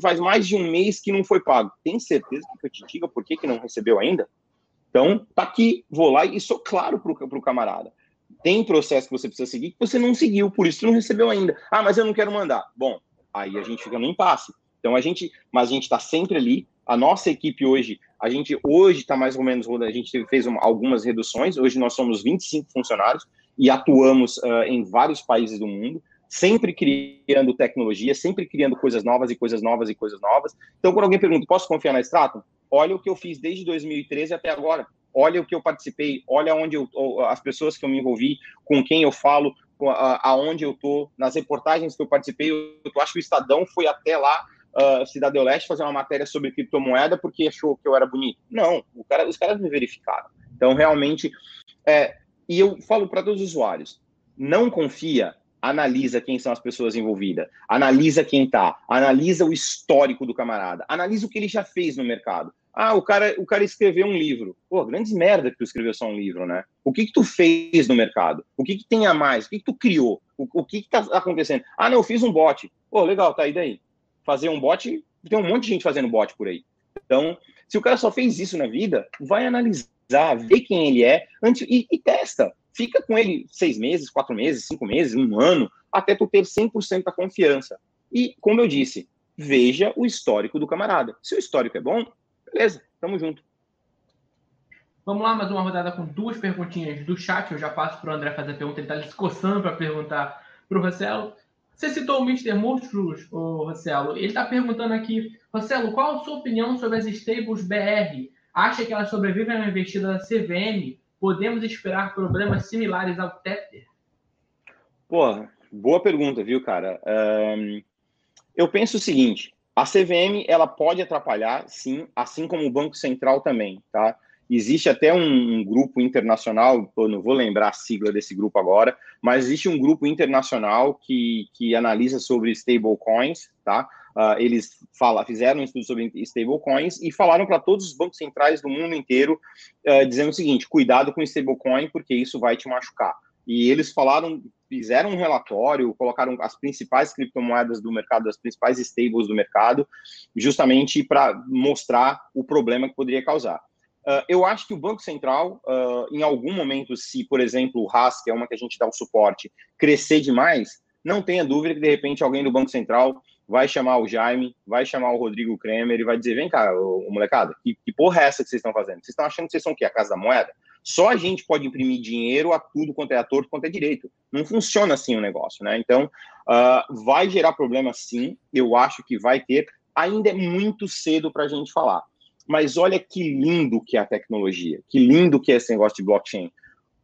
faz mais de um mês que não foi pago. Tem certeza que eu te diga por que, que não recebeu ainda? Então, tá aqui, vou lá e sou claro para o camarada. Tem processo que você precisa seguir que você não seguiu, por isso não recebeu ainda. Ah, mas eu não quero mandar. Bom, aí a gente fica no impasse. Então a gente, mas a gente está sempre ali. A nossa equipe hoje, a gente hoje está mais ou menos, a gente fez uma, algumas reduções. Hoje nós somos 25 funcionários e atuamos uh, em vários países do mundo, sempre criando tecnologia, sempre criando coisas novas e coisas novas e coisas novas. Então, quando alguém pergunta, posso confiar na Stratum? Olha o que eu fiz desde 2013 até agora. Olha o que eu participei, olha onde eu, as pessoas que eu me envolvi, com quem eu falo, aonde eu tô, nas reportagens que eu participei. Eu, acho que o Estadão foi até lá, uh, Cidade do Leste, fazer uma matéria sobre criptomoeda porque achou que eu era bonito. Não, cara, os caras me verificaram. Então, realmente, é, e eu falo para todos os usuários: não confia, analisa quem são as pessoas envolvidas, analisa quem está, analisa o histórico do camarada, analisa o que ele já fez no mercado. Ah, o cara, o cara escreveu um livro. Pô, grandes merda que tu escreveu só um livro, né? O que que tu fez no mercado? O que que tem a mais? O que que tu criou? O, o que que tá acontecendo? Ah, não, eu fiz um bot. Pô, legal, tá aí daí. Fazer um bot, tem um monte de gente fazendo bot por aí. Então, se o cara só fez isso na vida, vai analisar analisar, ver quem ele é antes, e, e testa. Fica com ele seis meses, quatro meses, cinco meses, um ano, até tu ter 100% da confiança. E, como eu disse, veja o histórico do camarada. Se o histórico é bom, beleza, tamo junto. Vamos lá, mais uma rodada com duas perguntinhas do chat. Eu já passo para o André fazer a pergunta. Ele está se para perguntar para o Rossello. Você citou o Mr. Monstros, o Rossello. Ele está perguntando aqui, Rossello, qual a sua opinião sobre as stables BR? Acha que elas sobrevivem a uma investida da CVM? Podemos esperar problemas similares ao Tether? Pô, boa pergunta, viu, cara? Um, eu penso o seguinte: a CVM ela pode atrapalhar, sim, assim como o Banco Central também, tá? Existe até um, um, grupo internacional, eu não vou lembrar a sigla desse grupo agora, mas existe um grupo internacional que, que analisa sobre stablecoins, tá? Uh, eles fala, fizeram um estudo sobre stablecoins e falaram para todos os bancos centrais do mundo inteiro, uh, dizendo o seguinte: cuidado com stablecoin, porque isso vai te machucar. E eles falaram, fizeram um relatório, colocaram as principais criptomoedas do mercado, as principais stables do mercado, justamente para mostrar o problema que poderia causar. Uh, eu acho que o Banco Central, uh, em algum momento, se, por exemplo, o RAS, que é uma que a gente dá o suporte, crescer demais, não tenha dúvida que, de repente, alguém do Banco Central vai chamar o Jaime, vai chamar o Rodrigo Kremer e vai dizer: vem cá, ô molecada, que, que porra é essa que vocês estão fazendo? Vocês estão achando que vocês são o quê? A casa da moeda? Só a gente pode imprimir dinheiro a tudo quanto é ator, quanto é direito. Não funciona assim o negócio, né? Então, uh, vai gerar problema sim, eu acho que vai ter. Ainda é muito cedo para a gente falar. Mas olha que lindo que é a tecnologia, que lindo que é esse negócio de blockchain.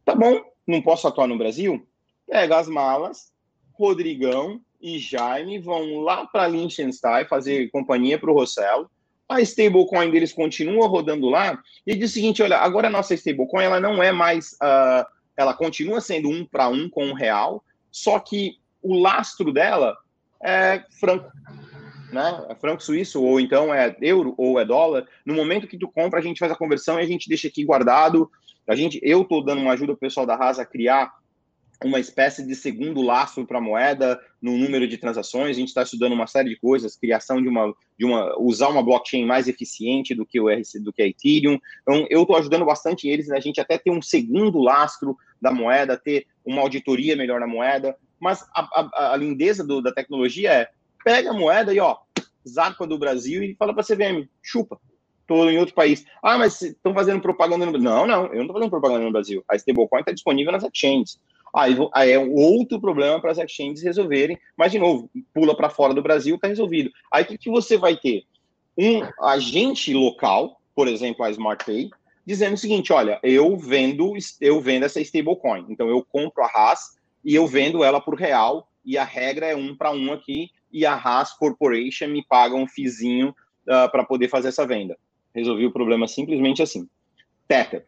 Tá bom, não posso atuar no Brasil? Pega as malas, Rodrigão e Jaime vão lá para Liechtenstein fazer companhia para o Rossello. A stablecoin deles continua rodando lá e diz o seguinte: olha, agora a nossa stablecoin ela não é mais, uh, ela continua sendo um para um com o real, só que o lastro dela é franco né? É franco suíço, ou então é euro, ou é dólar. No momento que tu compra, a gente faz a conversão e a gente deixa aqui guardado. A gente, eu estou dando uma ajuda ao pessoal da Rasa a criar uma espécie de segundo lastro para a moeda no número de transações. A gente está estudando uma série de coisas, criação de uma, de uma, usar uma blockchain mais eficiente do que o RC, do que a Ethereum. Então, eu estou ajudando bastante eles, né? a gente até ter um segundo lastro da moeda, ter uma auditoria melhor na moeda. Mas a, a, a lindeza do, da tecnologia é pega a moeda e, ó, zarpa do Brasil e fala para a CVM, chupa. Estou em outro país. Ah, mas estão fazendo propaganda no Brasil. Não, não, eu não estou fazendo propaganda no Brasil. A stablecoin está disponível nas exchanges. Aí, é outro problema para as exchanges resolverem, mas, de novo, pula para fora do Brasil, está resolvido. Aí o que, que você vai ter? Um agente local, por exemplo, a SmartPay, dizendo o seguinte: olha, eu vendo, eu vendo essa stablecoin. Então eu compro a RAS e eu vendo ela por real, e a regra é um para um aqui, e a Haas Corporation me paga um fizinho uh, para poder fazer essa venda. Resolvi o problema simplesmente assim. Tether.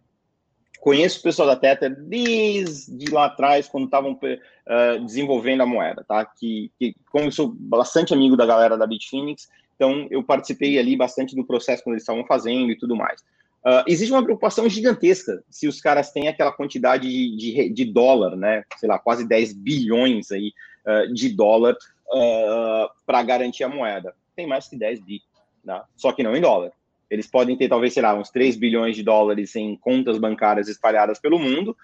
Conheço o pessoal da Tether desde lá atrás, quando estavam uh, desenvolvendo a moeda, tá? Que, que, como eu sou bastante amigo da galera da Bitfinex, então eu participei ali bastante do processo quando eles estavam fazendo e tudo mais. Uh, existe uma preocupação gigantesca se os caras têm aquela quantidade de, de, de dólar, né? Sei lá, quase 10 bilhões aí uh, de dólar ah, para garantir a moeda. Tem mais que 10 bi, né? só que não em dólar. Eles podem ter, talvez, sei lá, uns 3 bilhões de dólares em contas bancárias espalhadas pelo mundo,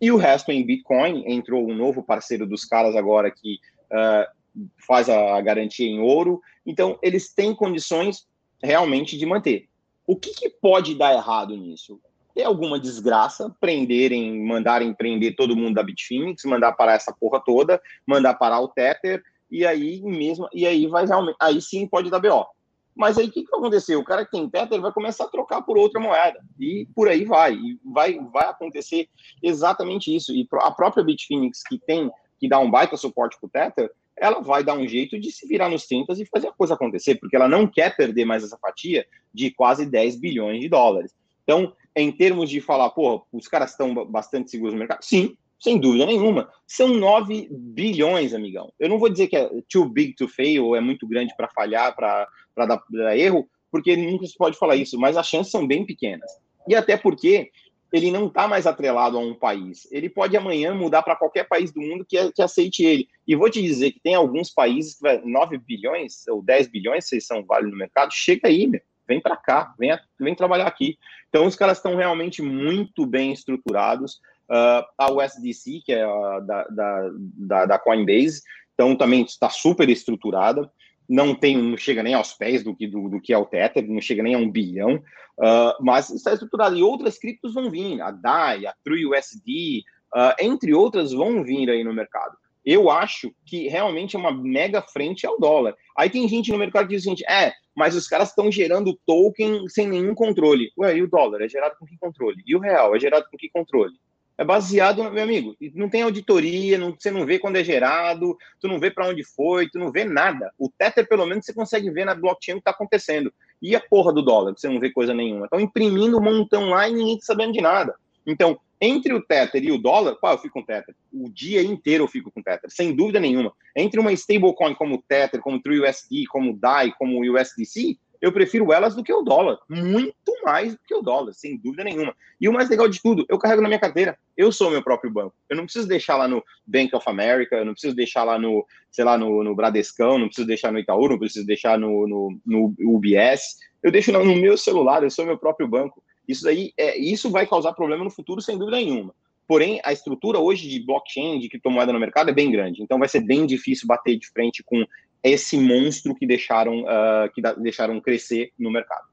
e o resto em Bitcoin. Entrou um novo parceiro dos caras agora que uh, faz a, garantia em ouro. Então, eles têm condições realmente de manter. O que, que pode dar errado nisso? ter alguma desgraça, prenderem, mandarem prender todo mundo da Bitfinex, mandar parar essa porra toda, mandar parar o Tether, e aí mesmo, e aí vai realmente, aí sim pode dar BO. Mas aí o que, que vai acontecer? O cara que tem Tether vai começar a trocar por outra moeda. E por aí vai. E vai, vai acontecer exatamente isso. E a própria Bitfinex, que tem, que dá um baita suporte para o Tether, ela vai dar um jeito de se virar nos 30 e fazer a coisa acontecer, porque ela não quer perder mais essa fatia de quase 10 bilhões de dólares. Então, em termos de falar, pô, os caras estão bastante seguros no mercado, sim, sem dúvida nenhuma. São 9 bilhões, amigão. Eu não vou dizer que é too big to fail, ou é muito grande para falhar, para dar, dar erro, porque nunca se pode falar isso, mas as chances são bem pequenas. E até porque ele não está mais atrelado a um país. Ele pode amanhã mudar para qualquer país do mundo que, que, aceite ele. E vou te dizer que tem alguns países que vai 9 bilhões ou 10 bilhões, vocês são válidos no mercado, chega aí, meu. vem para cá, vem, vem trabalhar aqui. Então, os caras estão realmente muito bem estruturados. Uh, a USDC, que é a da, da, da, da Coinbase, então também está super estruturada, não tem, não chega nem aos pés do que, do, do que é o Tether, não chega nem a um bilhão, uh, mas está estruturada. E outras criptos vão vir, a DAI, a TrueUSD, uh, entre outras, vão vir aí no mercado. eu acho que realmente é uma mega frente ao dólar. Aí tem gente no mercado que diz seguinte: é, mas os caras estão gerando token sem nenhum controle. Ué, e o dólar é gerado com que controle? E o real é gerado com que controle? É baseado, meu amigo, não tem auditoria, não, você não vê quando é gerado, tu não vê para onde foi, tu não vê nada. O Tether, pelo menos, você consegue ver na blockchain o que está acontecendo. E a porra do dólar, você não vê coisa nenhuma. Estão imprimindo um montão lá e ninguém está sabendo de nada. Então, entre o Tether e o dólar, pô, eu fico com Tether. O dia inteiro eu fico com Tether, sem dúvida nenhuma. Entre uma stablecoin como o Tether, como o TrueUSD, como o DAI, como o USDC, eu prefiro elas do que o dólar. Muito mais do que o dólar, sem dúvida nenhuma. E o mais legal de tudo, eu carrego na minha carteira. Eu sou meu próprio banco. Eu não preciso deixar lá no Bank of America, eu não preciso deixar lá no, sei lá, no, no Bradescão, não preciso deixar no Itaú, não preciso deixar no, no, no UBS. Eu deixo no meu celular, eu sou meu próprio banco. Isso daí, é, isso vai causar problema no futuro, sem dúvida nenhuma. Porém, a estrutura hoje de blockchain, de criptomoeda no mercado é bem grande. Então, vai ser bem difícil bater de frente com esse monstro que deixaram, uh, que deixaram crescer no mercado.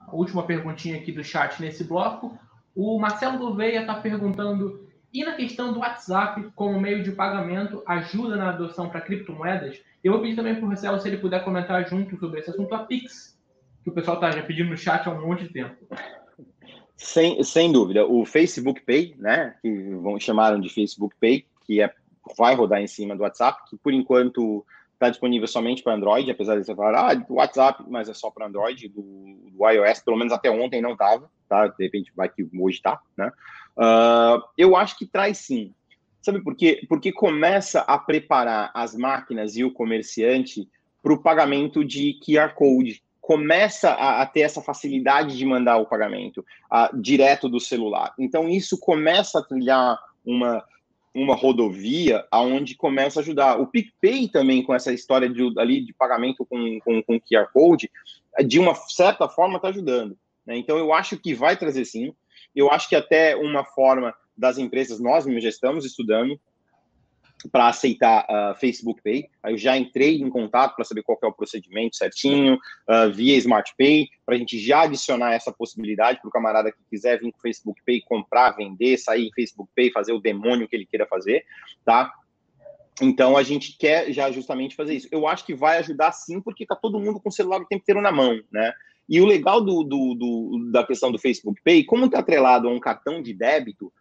A última perguntinha aqui do chat nesse bloco. O Marcelo Gouveia está perguntando: e na questão do WhatsApp como meio de pagamento ajuda na adoção para criptomoedas? Eu vou pedir também para o Marcelo se ele puder comentar junto sobre esse assunto, a Pix, que o pessoal está já pedindo no chat há um monte de tempo. Sem, sem dúvida. O Facebook Pay, né, que vão, chamaram de Facebook Pay, que é, vai rodar em cima do WhatsApp, que por enquanto está disponível somente para Android, apesar de você falar, ah, WhatsApp, mas é só para Android, do, do, iOS, pelo menos até ontem não estava, tá? De repente vai que hoje está, né? Uh, eu acho que traz sim. Sabe por quê? Porque começa a preparar as máquinas e o comerciante para o pagamento de QR Code, começa a, a, ter essa facilidade de mandar o pagamento a, direto do celular. Então, isso começa a trilhar uma, uma rodovia aonde começa a ajudar. O PicPay também, com essa história de, ali, de pagamento com, com, com QR Code, de uma certa forma está ajudando. Né? Então, eu acho que vai trazer sim. Eu acho que até uma forma das empresas, nós mesmos já estamos estudando, para aceitar uh, Facebook Pay. Aí eu já entrei em contato para saber qual é o procedimento certinho, uh, via Smart Pay, para a gente já adicionar essa possibilidade para o camarada que quiser vir com Facebook Pay, comprar, vender, sair em Facebook Pay, fazer o demônio que ele queira fazer, tá? Então a gente quer já justamente fazer isso. Eu acho que vai ajudar sim, porque está todo mundo com o celular o tempo inteiro na mão, né? E o legal do, do, do da questão do Facebook Pay, como está atrelado a um cartão de débito,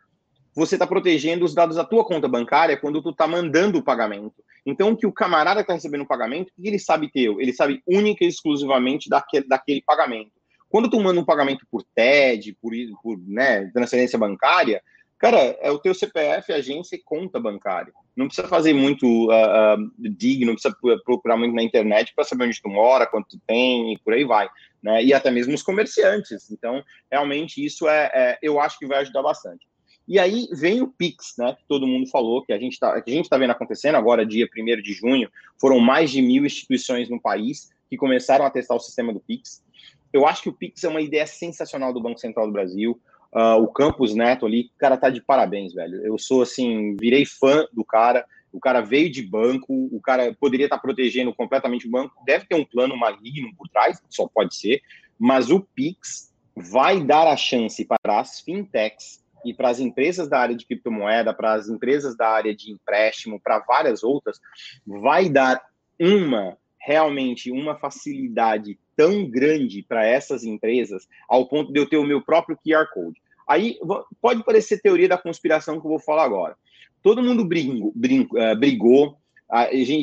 você está protegendo os dados da tua conta bancária quando tu está mandando o pagamento. Então, que o camarada está recebendo o pagamento, o que ele sabe teu? Ele sabe única e exclusivamente daquele, daquele pagamento. Quando tu manda um pagamento por TED, por, por né, transferência bancária, cara, é o teu CPF, agência e conta bancária. Não precisa fazer muito uh, uh, dig, não precisa procurar muito na internet para saber onde tu mora, quanto tu tem e por aí vai. Né? E até mesmo os comerciantes. Então, realmente, isso é, é eu acho que vai ajudar bastante. E aí vem o Pix, né? Que todo mundo falou, que a gente está tá vendo acontecendo agora, dia 1 de junho, foram mais de mil instituições no país que começaram a testar o sistema do Pix. Eu acho que o Pix é uma ideia sensacional do Banco Central do Brasil. Uh, o Campos Neto ali, o cara tá de parabéns, velho. Eu sou assim, virei fã do cara. O cara veio de banco, o cara poderia estar tá protegendo completamente o banco. Deve ter um plano maligno por trás, só pode ser. Mas o Pix vai dar a chance para as fintechs e para as empresas da área de criptomoeda, para as empresas da área de empréstimo, para várias outras, vai dar uma realmente uma facilidade tão grande para essas empresas ao ponto de eu ter o meu próprio QR Code. Aí pode parecer teoria da conspiração que eu vou falar agora. Todo mundo brinco, brinco, uh, brigou,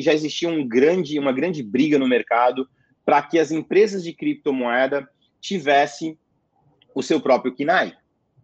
já existia um grande, uma grande briga no mercado para que as empresas de criptomoeda tivessem o seu próprio KINAI.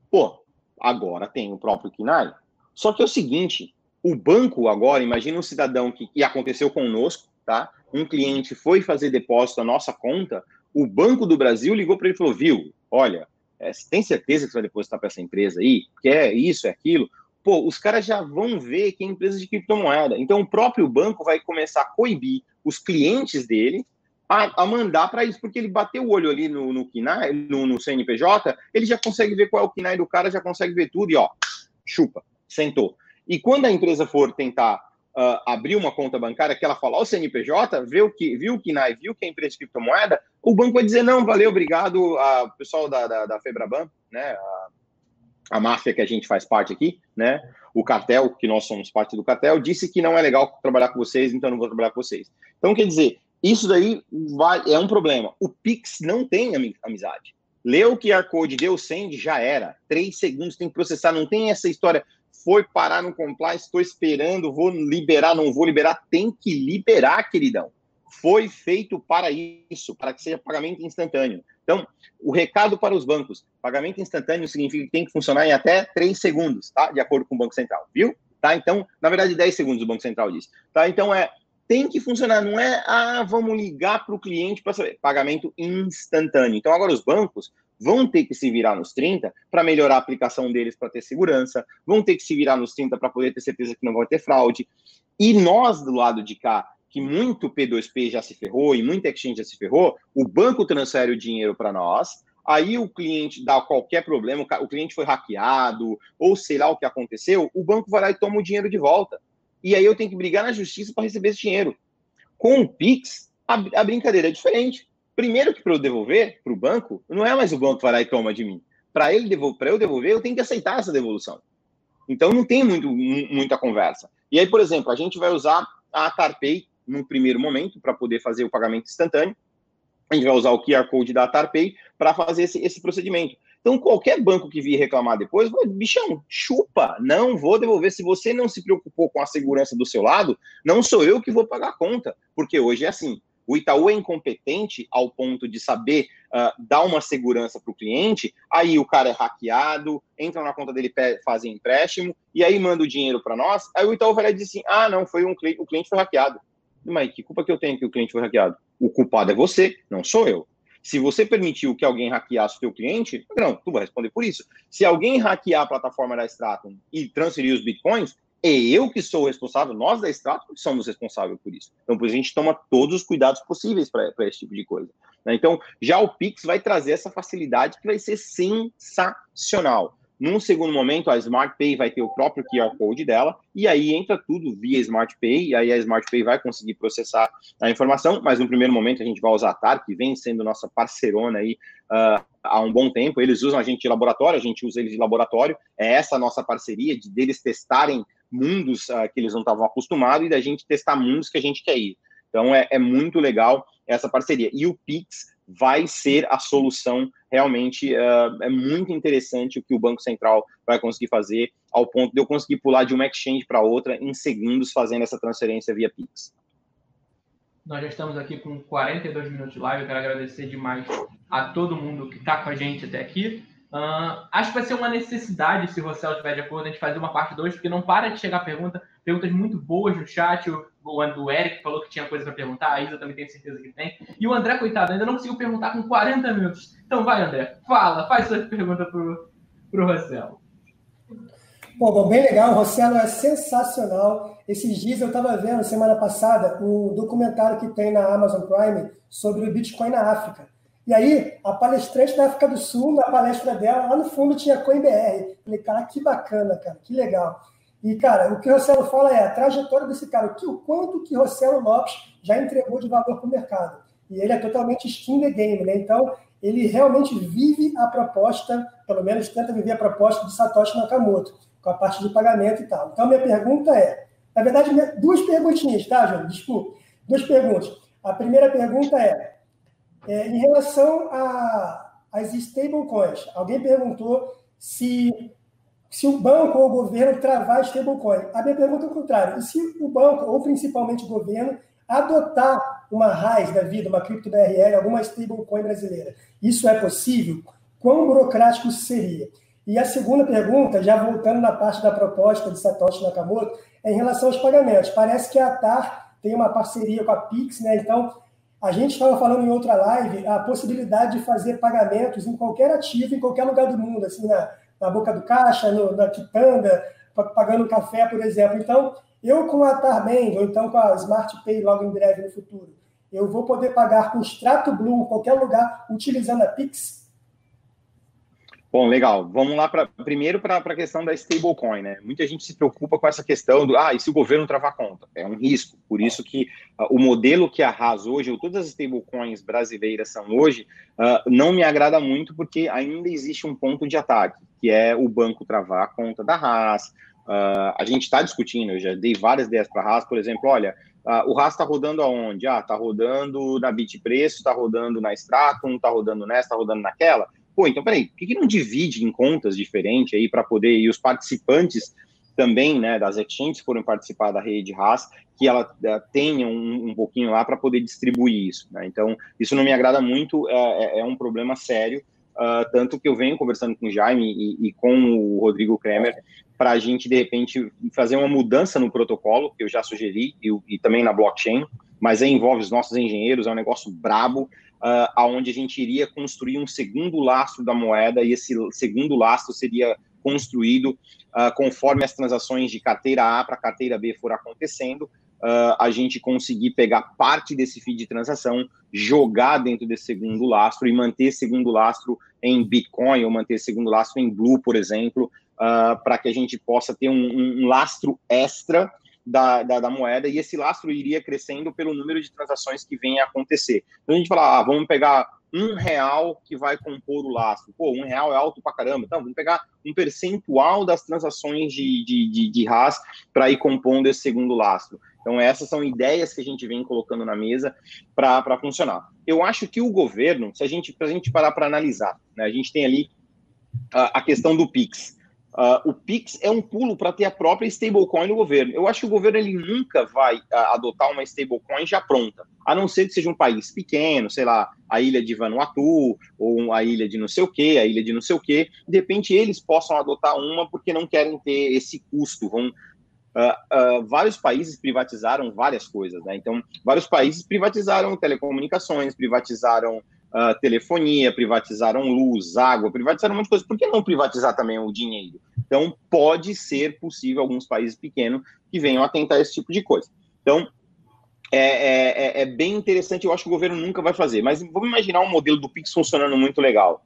Pô, agora tem o próprio KINAI. Só que é o seguinte, o banco agora, imagina um cidadão que, e aconteceu conosco, tá? Um cliente foi fazer depósito na nossa conta, o Banco do Brasil ligou para ele e falou, viu, olha, é, tem certeza que você vai depositar para essa empresa aí? Que é isso, é aquilo? Pô, os caras já vão ver que é empresa de criptomoeda. Então, o próprio banco vai começar a coibir os clientes dele a, a mandar para isso, porque ele bateu o olho ali no, no KINAI, no, no, CNPJ, ele já consegue ver qual é o KINAI do cara, já consegue ver tudo e ó, chupa, sentou. E quando a empresa for tentar uh, abrir uma conta bancária, que ela fala, o CNPJ, vê o que, viu o KINAI, viu que é empresa de criptomoeda, o banco vai dizer, não, valeu, obrigado, a pessoal da, da, da Febraban, né, a, a máfia que a gente faz parte aqui, né, o cartel, que nós somos parte do cartel, disse que não é legal trabalhar com vocês, então não vou trabalhar com vocês. Então, quer dizer, isso daí é um problema. O Pix não tem amizade. Leu o QR Code, deu send, já era. Três segundos tem que processar, não tem essa história. Foi parar no compliance, estou esperando, vou liberar, não vou liberar. Tem que liberar, queridão. Foi feito para isso, para que seja pagamento instantâneo. Então, o recado para os bancos: pagamento instantâneo significa que tem que funcionar em até 3 segundos, tá? De acordo com o Banco Central, viu? Tá? Então, na verdade, 10 segundos o Banco Central diz. Tá? Então, é tem que funcionar, não é, ah, vamos ligar para o cliente para saber. Pagamento instantâneo. Então, agora os bancos vão ter que se virar nos 30 para melhorar a aplicação deles para ter segurança, vão ter que se virar nos 30 para poder ter certeza que não vai ter fraude. E nós, do lado de cá, que muito P2P já se ferrou e muita exchange já se ferrou, o banco transfere o dinheiro para nós, aí o cliente dá qualquer problema, o cliente foi hackeado, ou sei lá o que aconteceu, o banco vai lá e toma o dinheiro de volta. E aí eu tenho que brigar na justiça para receber esse dinheiro. Com o Pix, a, a brincadeira é diferente. Primeiro que para eu devolver para o banco, não é mais o banco que vai lá e toma de mim. Para ele devolver, eu devolver, eu tenho que aceitar essa devolução. Então não tem muito, muita conversa. E aí, por exemplo, a gente vai usar a Tarpay num primeiro momento, para poder fazer o pagamento instantâneo. A gente vai usar o QR Code da Tarpay para fazer esse, esse procedimento. Então, qualquer banco que vir reclamar depois, bichão, chupa, não vou devolver. Se você não se preocupou com a segurança do seu lado, não sou eu que vou pagar a conta, porque hoje é assim. O Itaú é incompetente ao ponto de saber uh, dar uma segurança para o cliente, aí o cara é hackeado, entra na conta dele, fazem empréstimo, e aí manda o dinheiro para nós, aí o Itaú vai lá e diz assim, ah, não, foi um cliente, o cliente foi hackeado. Mas que culpa que eu tenho que o cliente foi hackeado? O culpado é você, não sou eu. Se você permitiu que alguém hackeasse o seu cliente, não, tu vai responder por isso. Se alguém hackear a plataforma da Stratum e transferir os bitcoins, é eu que sou o responsável, nós da Stratum que somos responsáveis por isso. Então, a gente toma todos os cuidados possíveis para esse tipo de coisa. Né? Então, já o Pix vai trazer essa facilidade que vai ser sensacional. Num segundo momento, a Smart Pay vai ter o próprio QR Code dela, e aí entra tudo via Smart Pay, e aí a Smart Pay vai conseguir processar a informação, mas no primeiro momento a gente vai usar a TAR, que vem sendo nossa parceirona aí uh, há um bom tempo. Eles usam a gente de laboratório, a gente usa eles de laboratório. É essa a nossa parceria, de deles testarem mundos uh, que eles não estavam acostumados e da gente testar mundos que a gente quer ir. Então é, é muito legal essa parceria. E o Pix vai ser a solução realmente uh, é muito interessante o que o Banco Central vai conseguir fazer, ao ponto de eu conseguir pular de uma exchange para outra em segundos fazendo essa transferência via Pix. Nós já estamos aqui com 42 minutos de live. Eu quero agradecer demais a todo mundo que está com a gente até aqui. Uh, acho que vai ser uma necessidade, se o Rossel estiver de acordo, a gente fazer uma parte 2, porque não para de chegar pergunta, perguntas muito boas no chat. O, Eric falou que tinha coisa para perguntar, a Isa também tem certeza que tem. E o André, coitado, ainda não conseguiu perguntar com 40 minutos. Então vai, André, fala, faz sua pergunta pro, pro Rossel. Bom, bom, bem legal, o Rossello é sensacional. Esses dias eu estava vendo, semana passada, o documentário que tem na Amazon Prime sobre o Bitcoin na África. E aí, a palestrante da África do Sul, na palestra dela, lá no fundo tinha CoinBR. Falei, cara, que bacana, cara, que legal. E, cara, o que o Rossello fala é a trajetória desse cara, o, que, o quanto que Rossello Lopes já entregou de valor para o mercado. E ele é totalmente skin the game, né? Então, ele realmente vive a proposta, pelo menos tenta viver a proposta de Satoshi Nakamoto, com a parte de pagamento e tal. Então, minha pergunta é, na verdade, duas perguntinhas, tá, João? Desculpa. Duas perguntas. A primeira pergunta é, é, em relação às stablecoins, alguém perguntou se, se o banco ou o governo travar stablecoin. A minha pergunta é o contrário. E se o banco, ou principalmente o governo, adotar uma RAIS da vida, uma cripto BRL, alguma stablecoin brasileira, isso é possível? Quão burocrático seria? E a segunda pergunta, já voltando na parte da proposta de Satoshi Nakamoto, é em relação aos pagamentos. Parece que a TAR tem uma parceria com a Pix, né? Então, a gente estava falando em outra live a possibilidade de fazer pagamentos em qualquer ativo, em qualquer lugar do mundo, assim, na, na boca do caixa, no, na quitanda, pagando café, por exemplo. Então, eu com a Tarband, ou então com a Smart Pay logo em breve no futuro, eu vou poder pagar com extrato Blue em qualquer lugar utilizando a Pix? Bom, legal. Vamos lá para primeiro para a questão da stablecoin, né? Muita gente se preocupa com essa questão do ah, e se o governo travar conta? É um risco. Por isso que uh, o modelo que a Haas hoje, ou todas as stablecoins brasileiras são hoje, uh, não me agrada muito porque ainda existe um ponto de ataque, que é o banco travar a conta da Haas, Uh, a gente está discutindo, eu já dei várias ideias para a Haas, por exemplo, olha, uh, o Haas está rodando aonde? Ah, está rodando na Bit Preço, está rodando na Stratum, está rodando nessa, está rodando naquela. Pô, então peraí, por que, que não divide em contas diferentes aí para poder, e os participantes também, né, das exchanges foram participar da rede Haas, que ela uh, tenha um, um pouquinho lá para poder distribuir isso, né? Então, isso não me agrada muito, é, é, é um problema sério, Uh, tanto que eu venho conversando com o Jaime e, e com o Rodrigo Kremer para a gente, de repente, fazer uma mudança no protocolo, que eu já sugeri, e, e também na blockchain, mas aí envolve os nossos engenheiros, é um negócio brabo, uh, aonde a gente iria construir um segundo lastro da moeda, e esse segundo lastro seria construído uh, conforme as transações de carteira A para carteira B for acontecendo, uh, a gente conseguir pegar parte desse feed de transação, jogar dentro desse segundo lastro e manter segundo lastro em Bitcoin ou manter segundo lastro em Blue, por exemplo, uh, para que a gente possa ter um, um lastro extra da, da, da, moeda e esse lastro iria crescendo pelo número de transações que vem a acontecer. Então a gente fala, ah, vamos pegar um real que vai compor o lastro. Pô, um real é alto pra caramba. Então, vamos pegar um percentual das transações de, de, de, de RAS para ir compondo esse segundo lastro. Então, essas são ideias que a gente vem colocando na mesa para funcionar. Eu acho que o governo, se a gente, a gente parar para analisar, né, a gente tem ali a, a questão do PIX. Uh, o Pix é um pulo para ter a própria stablecoin no governo. Eu acho que o governo ele nunca vai uh, adotar uma stablecoin já pronta, a não ser que seja um país pequeno, sei lá, a ilha de Vanuatu, ou a ilha de não sei o quê, a ilha de não sei o quê. De repente eles possam adotar uma porque não querem ter esse custo. Vão, uh, vários países privatizaram várias coisas, né? Então, vários países privatizaram telecomunicações, privatizaram uh, telefonia, privatizaram luz, água, privatizaram um monte de coisa. Por que não privatizar também o dinheiro? Então, pode ser possível alguns países pequenos que venham a tentar esse tipo de coisa. Então, é, é, é, é bem interessante. Eu acho que o governo nunca vai fazer. Mas vamos imaginar um modelo do Pix funcionando muito legal.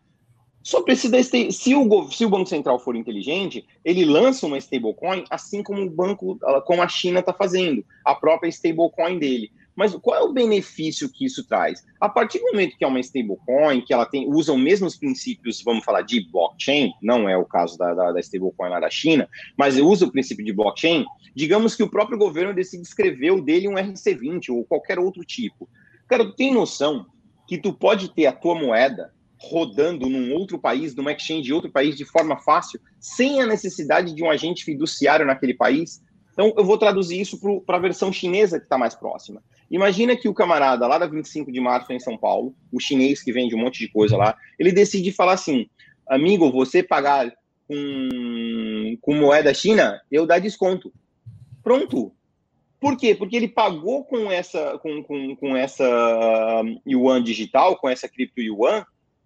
Só precisa se o, se o Banco Central for inteligente, ele lança uma stablecoin, assim como o banco, como a China está fazendo, a própria stablecoin dele. Mas qual é o benefício que isso traz? A partir do momento que é uma stablecoin, que ela tem, usa os mesmos princípios, vamos falar, de blockchain, não é o caso da, da, da stablecoin lá da China, mas usa o princípio de blockchain, digamos que o próprio governo decide escrever dele um RC20 ou qualquer outro tipo. Cara, tu tem noção que tu pode ter a tua moeda rodando num outro país, numa exchange de outro país de forma fácil, sem a necessidade de um agente fiduciário naquele país? Então, eu vou traduzir isso para a versão chinesa que está mais próxima. Imagina que o camarada lá da 25 de março em São Paulo, o chinês que vende um monte de coisa lá, ele decide falar assim: amigo, você pagar com, com moeda china, eu dá desconto. Pronto. Por quê? Porque ele pagou com essa, com, com, com essa yuan digital, com essa cripto yuan,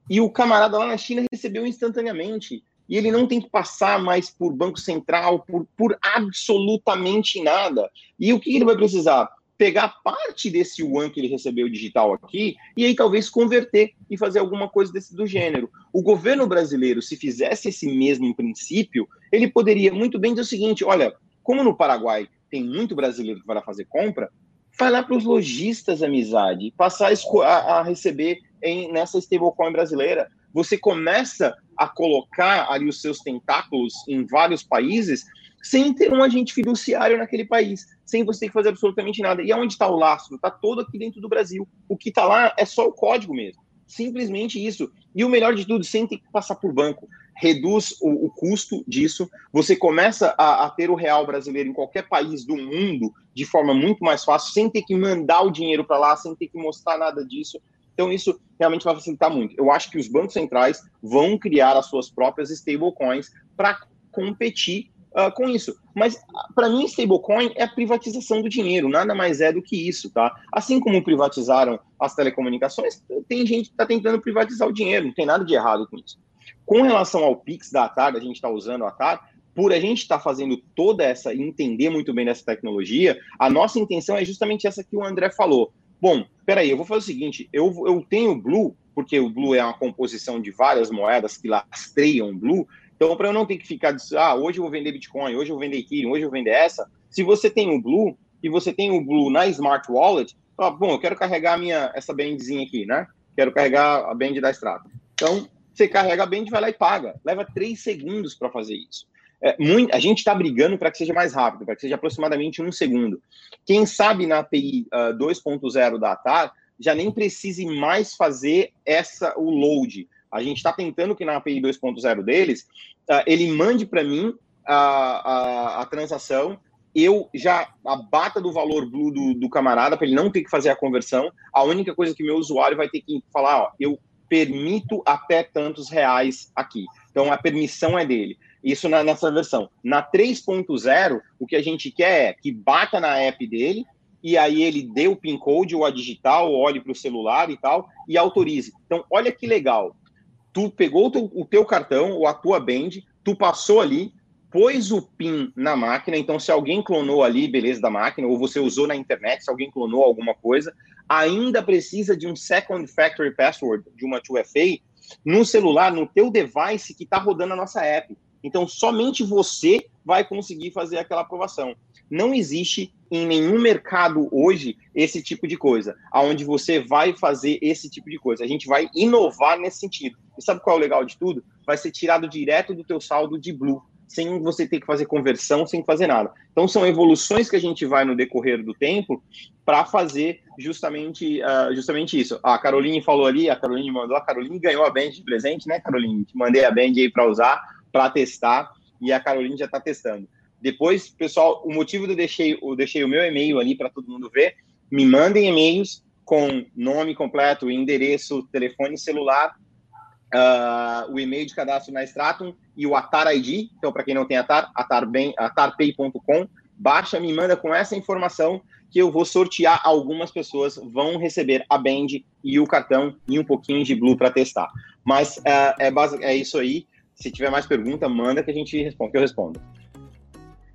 e o camarada lá na China recebeu instantaneamente. E ele não tem que passar mais por Banco Central, por, por absolutamente nada. E o que ele vai precisar? pegar parte desse yuan que ele recebeu digital aqui e aí talvez converter e fazer alguma coisa desse do gênero. O governo brasileiro, se fizesse esse mesmo princípio, ele poderia muito bem dizer o seguinte: olha, como no Paraguai tem muito brasileiro que vai lá fazer compra, vai lá para os lojistas, amizade, passar a, a receber em, nessa stablecoin brasileira. Você começa a colocar ali os seus tentáculos em vários países sem ter um agente fiduciário naquele país, sem você ter que fazer absolutamente nada. E aonde está o lastro? Está todo aqui dentro do Brasil. O que está lá é só o código mesmo. Simplesmente isso. E o melhor de tudo, sem ter que passar por banco. Reduz o, o custo disso. Você começa a, a, ter o real brasileiro em qualquer país do mundo de forma muito mais fácil, sem ter que mandar o dinheiro para lá, sem ter que mostrar nada disso. Então, isso realmente vai facilitar muito. Eu acho que os bancos centrais vão criar as suas próprias stablecoins para competir uh, com isso. Mas, para mim, stablecoin é a privatização do dinheiro, nada mais é do que isso, tá? Assim como privatizaram as telecomunicações, tem gente que está tentando privatizar o dinheiro, não tem nada de errado com isso. Com relação ao Pix da Atar, a gente está usando a Atar, por a gente estar tá fazendo toda essa, entender muito bem dessa tecnologia, a nossa intenção é justamente essa que o André falou. Bom, peraí, eu vou fazer o seguinte, eu, eu tenho Blue, porque o Blue é uma composição de várias moedas que lastreiam Blue, então, para eu não ter que ficar, ah, hoje eu vou vender Bitcoin, hoje eu vou vender Ethereum, hoje eu vou vender essa, se você tem o Blue e você tem o Blue na Smart Wallet, ah, bom, eu quero carregar minha, essa bandzinha aqui, né? Quero carregar a band da Strata. Então, você carrega a band, vai lá e paga. Leva três segundos para fazer isso. É, muito, a gente está brigando para que seja mais rápido, para que seja aproximadamente um segundo. Quem sabe na API uh, 2.0 da ATAR já nem precise mais fazer essa o load. A gente está tentando que na API 2.0 deles uh, ele mande para mim a, a, a, transação, eu já abata do valor blue do, do camarada para ele não ter que fazer a conversão. A única coisa que meu usuário vai ter que falar, ó, eu permito até tantos reais aqui. Então a permissão é dele. Isso na, nessa versão. Na 3.0, o que a gente quer é que bata na app dele e aí ele dê o PIN code ou a digital, olhe para o celular e tal, e autorize. Então, olha que legal. Tu pegou o teu, o teu cartão ou a tua band, tu passou ali, pôs o PIN na máquina, então se alguém clonou ali, beleza, da máquina, ou você usou na internet, se alguém clonou alguma coisa, ainda precisa de um second factory password, de uma 2FA, no celular, no teu device que está rodando a nossa app. Então, somente você vai conseguir fazer aquela aprovação. Não existe em nenhum mercado hoje esse tipo de coisa, aonde você vai fazer esse tipo de coisa. A gente vai inovar nesse sentido. E sabe qual é o legal de tudo? Vai ser tirado direto do teu saldo de Blue, sem você ter que fazer conversão, sem fazer nada. Então são evoluções que a gente vai no decorrer do tempo para fazer justamente, uh, justamente isso. A Caroline falou ali, a Caroline mandou, a Caroline ganhou a Band de presente, né, Caroline? Te mandei a Band aí para usar para testar e a Caroline já está testando. Depois, pessoal, o motivo eu deixei, eu deixei o meu e-mail ali para todo mundo ver. Me mandem e-mails com nome completo, endereço, telefone celular, uh, o e-mail de cadastro na Stratum e o Atar ID. Então, para quem não tem Atar, atarbem, atarpay.com. Baixa, me manda com essa informação que eu vou sortear algumas pessoas vão receber a Band e o cartão e um pouquinho de Blue para testar. Mas uh, é, é isso aí. Se tiver mais pergunta, manda que a gente responde, que eu respondo.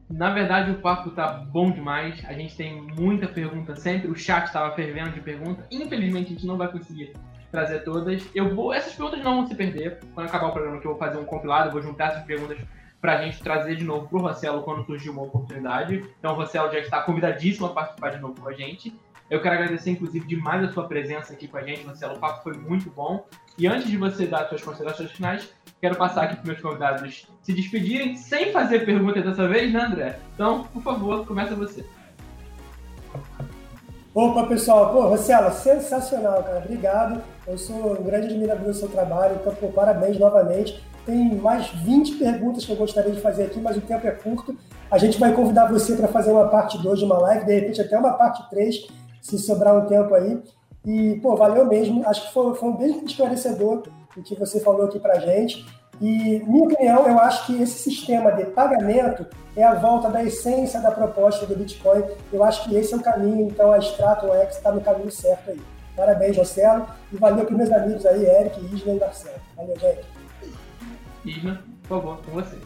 Na verdade, o papo tá bom demais. A gente tem muita pergunta sempre. O chat estava fervendo de pergunta. Infelizmente, a gente não vai conseguir trazer todas. Eu vou, essas perguntas não vão se perder. Quando acabar o programa, que eu vou fazer um compilado, vou juntar essas perguntas para a gente trazer de novo para o Rossello quando surgir uma oportunidade. Então, o Rossello já está convidadíssimo a participar de novo com a gente. Eu quero agradecer, inclusive, demais a sua presença aqui com a gente, Marcelo. O papo foi muito bom. E antes de você dar as suas considerações finais, quero passar aqui para meus convidados se despedirem, sem fazer pergunta dessa vez, né, André? Então, por favor, começa você. Opa, pessoal. Pô, Marcelo, sensacional, cara. Obrigado. Eu sou um grande admirador do seu trabalho, então, pô, parabéns novamente. Tem mais 20 perguntas que eu gostaria de fazer aqui, mas o tempo é curto. A gente vai convidar você para fazer uma parte 2 de uma live, de repente até uma parte 3 se sobrar um tempo aí. E, pô, valeu mesmo. Acho que foi, foi um bem esclarecedor o que você falou aqui pra gente. E, minha opinião, eu acho que esse sistema de pagamento é a volta da essência da proposta do Bitcoin. Eu acho que esse é o caminho, então a Stratum X está no caminho certo aí. Parabéns, Marcelo, e valeu para meus amigos aí, Eric, Isla e Marcelo. Valeu, gente. Isla, por favor, com você.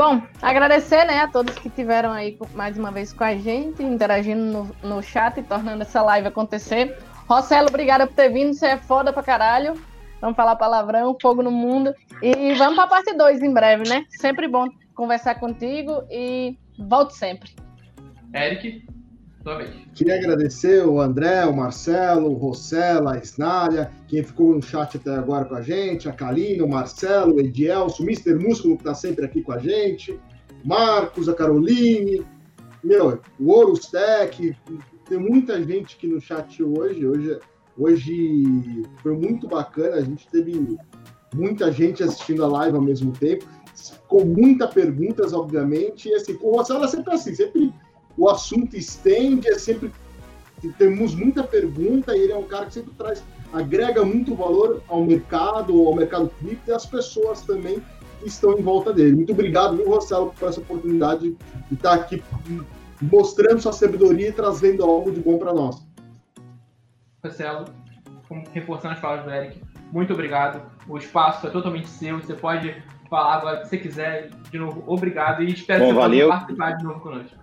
Bom, agradecer né, a todos que tiveram aí mais uma vez com a gente, interagindo no, no chat e tornando essa live acontecer. Rossello, obrigada por ter vindo, você é foda pra caralho. Vamos falar palavrão, fogo no mundo. E vamos pra parte 2 em breve, né? Sempre bom conversar contigo e volte sempre. Eric. Queria agradecer o André, o Marcelo, o Rossella, a Snária, quem ficou no chat até agora com a gente, a Kalina, o Marcelo, o Edielso, o Mr. Músculo, que está sempre aqui com a gente, Marcos, a Caroline, meu, o Horus Tech, tem muita gente aqui no chat hoje. Hoje, hoje foi muito bacana. A gente teve muita gente assistindo a live ao mesmo tempo. Com muitas perguntas, obviamente. E assim, o é sempre assim, sempre o assunto estende, é sempre temos muita pergunta e ele é um cara que sempre traz, agrega muito valor ao mercado, ao mercado cripto e às pessoas também que estão em volta dele. Muito obrigado, viu, Marcelo, por essa oportunidade de estar aqui mostrando sua sabedoria e trazendo algo de bom para nós. Marcelo, reforçando as palavras do Eric, muito obrigado. O espaço é totalmente seu. Você pode falar agora que você quiser. De novo, obrigado. E espero bom, que você possa participar de novo conosco.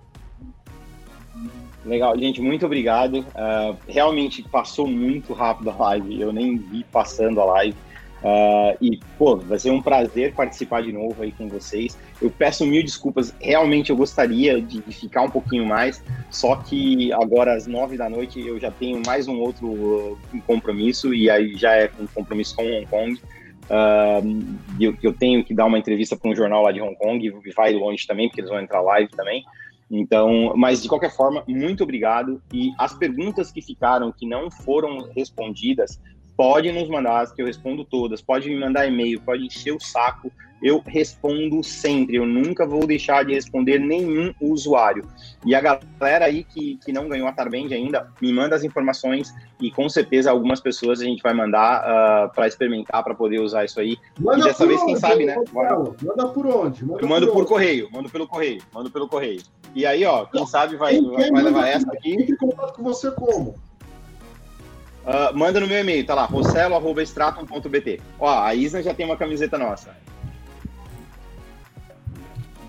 Legal, gente, muito obrigado. Uh, realmente passou muito rápido a live. Eu nem vi passando a live. Uh, e, pô, vai ser um prazer participar de novo aí com vocês. Eu peço mil desculpas, realmente eu gostaria de, de ficar um pouquinho mais, só que agora às nove da noite eu já tenho mais um outro compromisso, e aí já é um compromisso com Hong Kong. Uh, eu, eu tenho que dar uma entrevista para um jornal lá de Hong Kong e vai longe também, porque eles vão entrar live também. Então, mas de qualquer forma, muito obrigado. E as perguntas que ficaram, que não foram respondidas, pode nos mandar, que eu respondo todas. Pode me mandar e-mail, pode encher o saco eu respondo sempre, eu nunca vou deixar de responder nenhum usuário. E a galera aí que, que não ganhou a Tarband ainda, me manda as informações e com certeza algumas pessoas a gente vai mandar uh, ah, para experimentar, para poder usar isso aí. Manda e dessa vez, onde? quem sabe, né? Manda por onde? Manda eu mando por, por correio, mando pelo correio, mando pelo correio. E aí, ó, quem sabe vai, quem vai levar essa aqui. Entre em contato com você como? Uh, manda no meu e-mail, tá lá, rossello.stratum.bt. Ó, a Isna já tem uma camiseta nossa.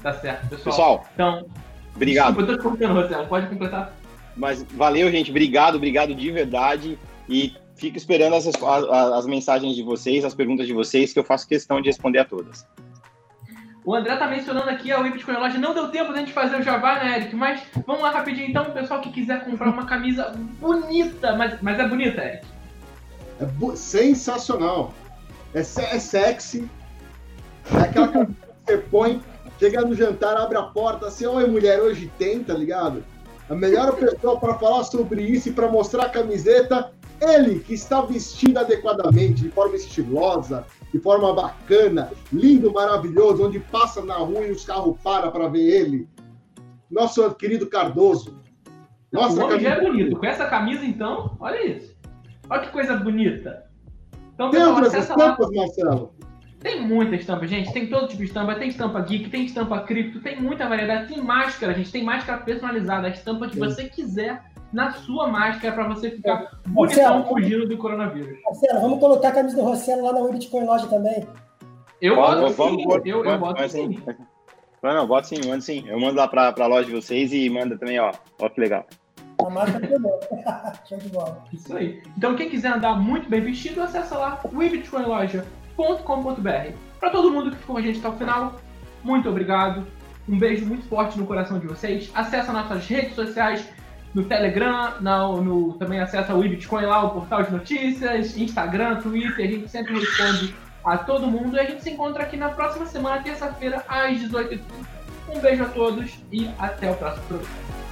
Tá certo, pessoal. Pessoal, então, obrigado. Desculpa, eu tô cortando. Pode completar. Mas valeu, gente. Obrigado, obrigado de verdade. E fico esperando as, as, as mensagens de vocês, as perguntas de vocês, que eu faço questão de responder a todas. O André tá mencionando aqui a Whipped Loja. Não deu tempo da gente fazer o jabá, né, Eric? Mas vamos lá rapidinho então, o pessoal que quiser comprar uma camisa bonita, mas, mas é bonita, Eric. É sensacional. É, é sexy. É aquela camisa que você põe Chega no jantar, abre a porta, assim, oi mulher, hoje tem, tá ligado? A melhor pessoa para falar sobre isso e para mostrar a camiseta, ele que está vestido adequadamente, de forma estilosa, de forma bacana, lindo, maravilhoso, onde passa na rua e os carros param para ver ele. Nosso querido Cardoso. Nossa, o já é bonito. Com essa camisa, então, olha isso. Olha que coisa bonita. Então, Tem outras estampas, Marcelo? Tem muita estampa, gente. Tem todo tipo de estampa. Tem estampa geek, tem estampa cripto, tem muita variedade. Tem máscara, gente. Tem máscara personalizada. A estampa que Sim. você quiser na sua máscara para você ficar bonitão fugindo do coronavírus. Marcelo, vamos colocar a camisa do Rossello lá na Bitcoin Loja também. Eu boto sim. eu, eu boto sim. Não, não, boto sim, mando sim. Eu mando lá para a loja de vocês e manda também, ó. Ó que legal. A máscara também. Show de bola. Isso aí. Então, quem quiser andar muito bem vestido, acessa lá o Bitcoin Loja www.com.br. Para todo mundo que ficou com a gente até o final, muito obrigado. Um beijo muito forte no coração de vocês. Acesse nossas redes sociais no Telegram, no, no, também acessa o Bitcoin lá, o portal de notícias, Instagram, Twitter, a gente sempre responde a todo mundo e a gente se encontra aqui na próxima semana, terça-feira, às 18h30. Um beijo a todos e até o próximo programa.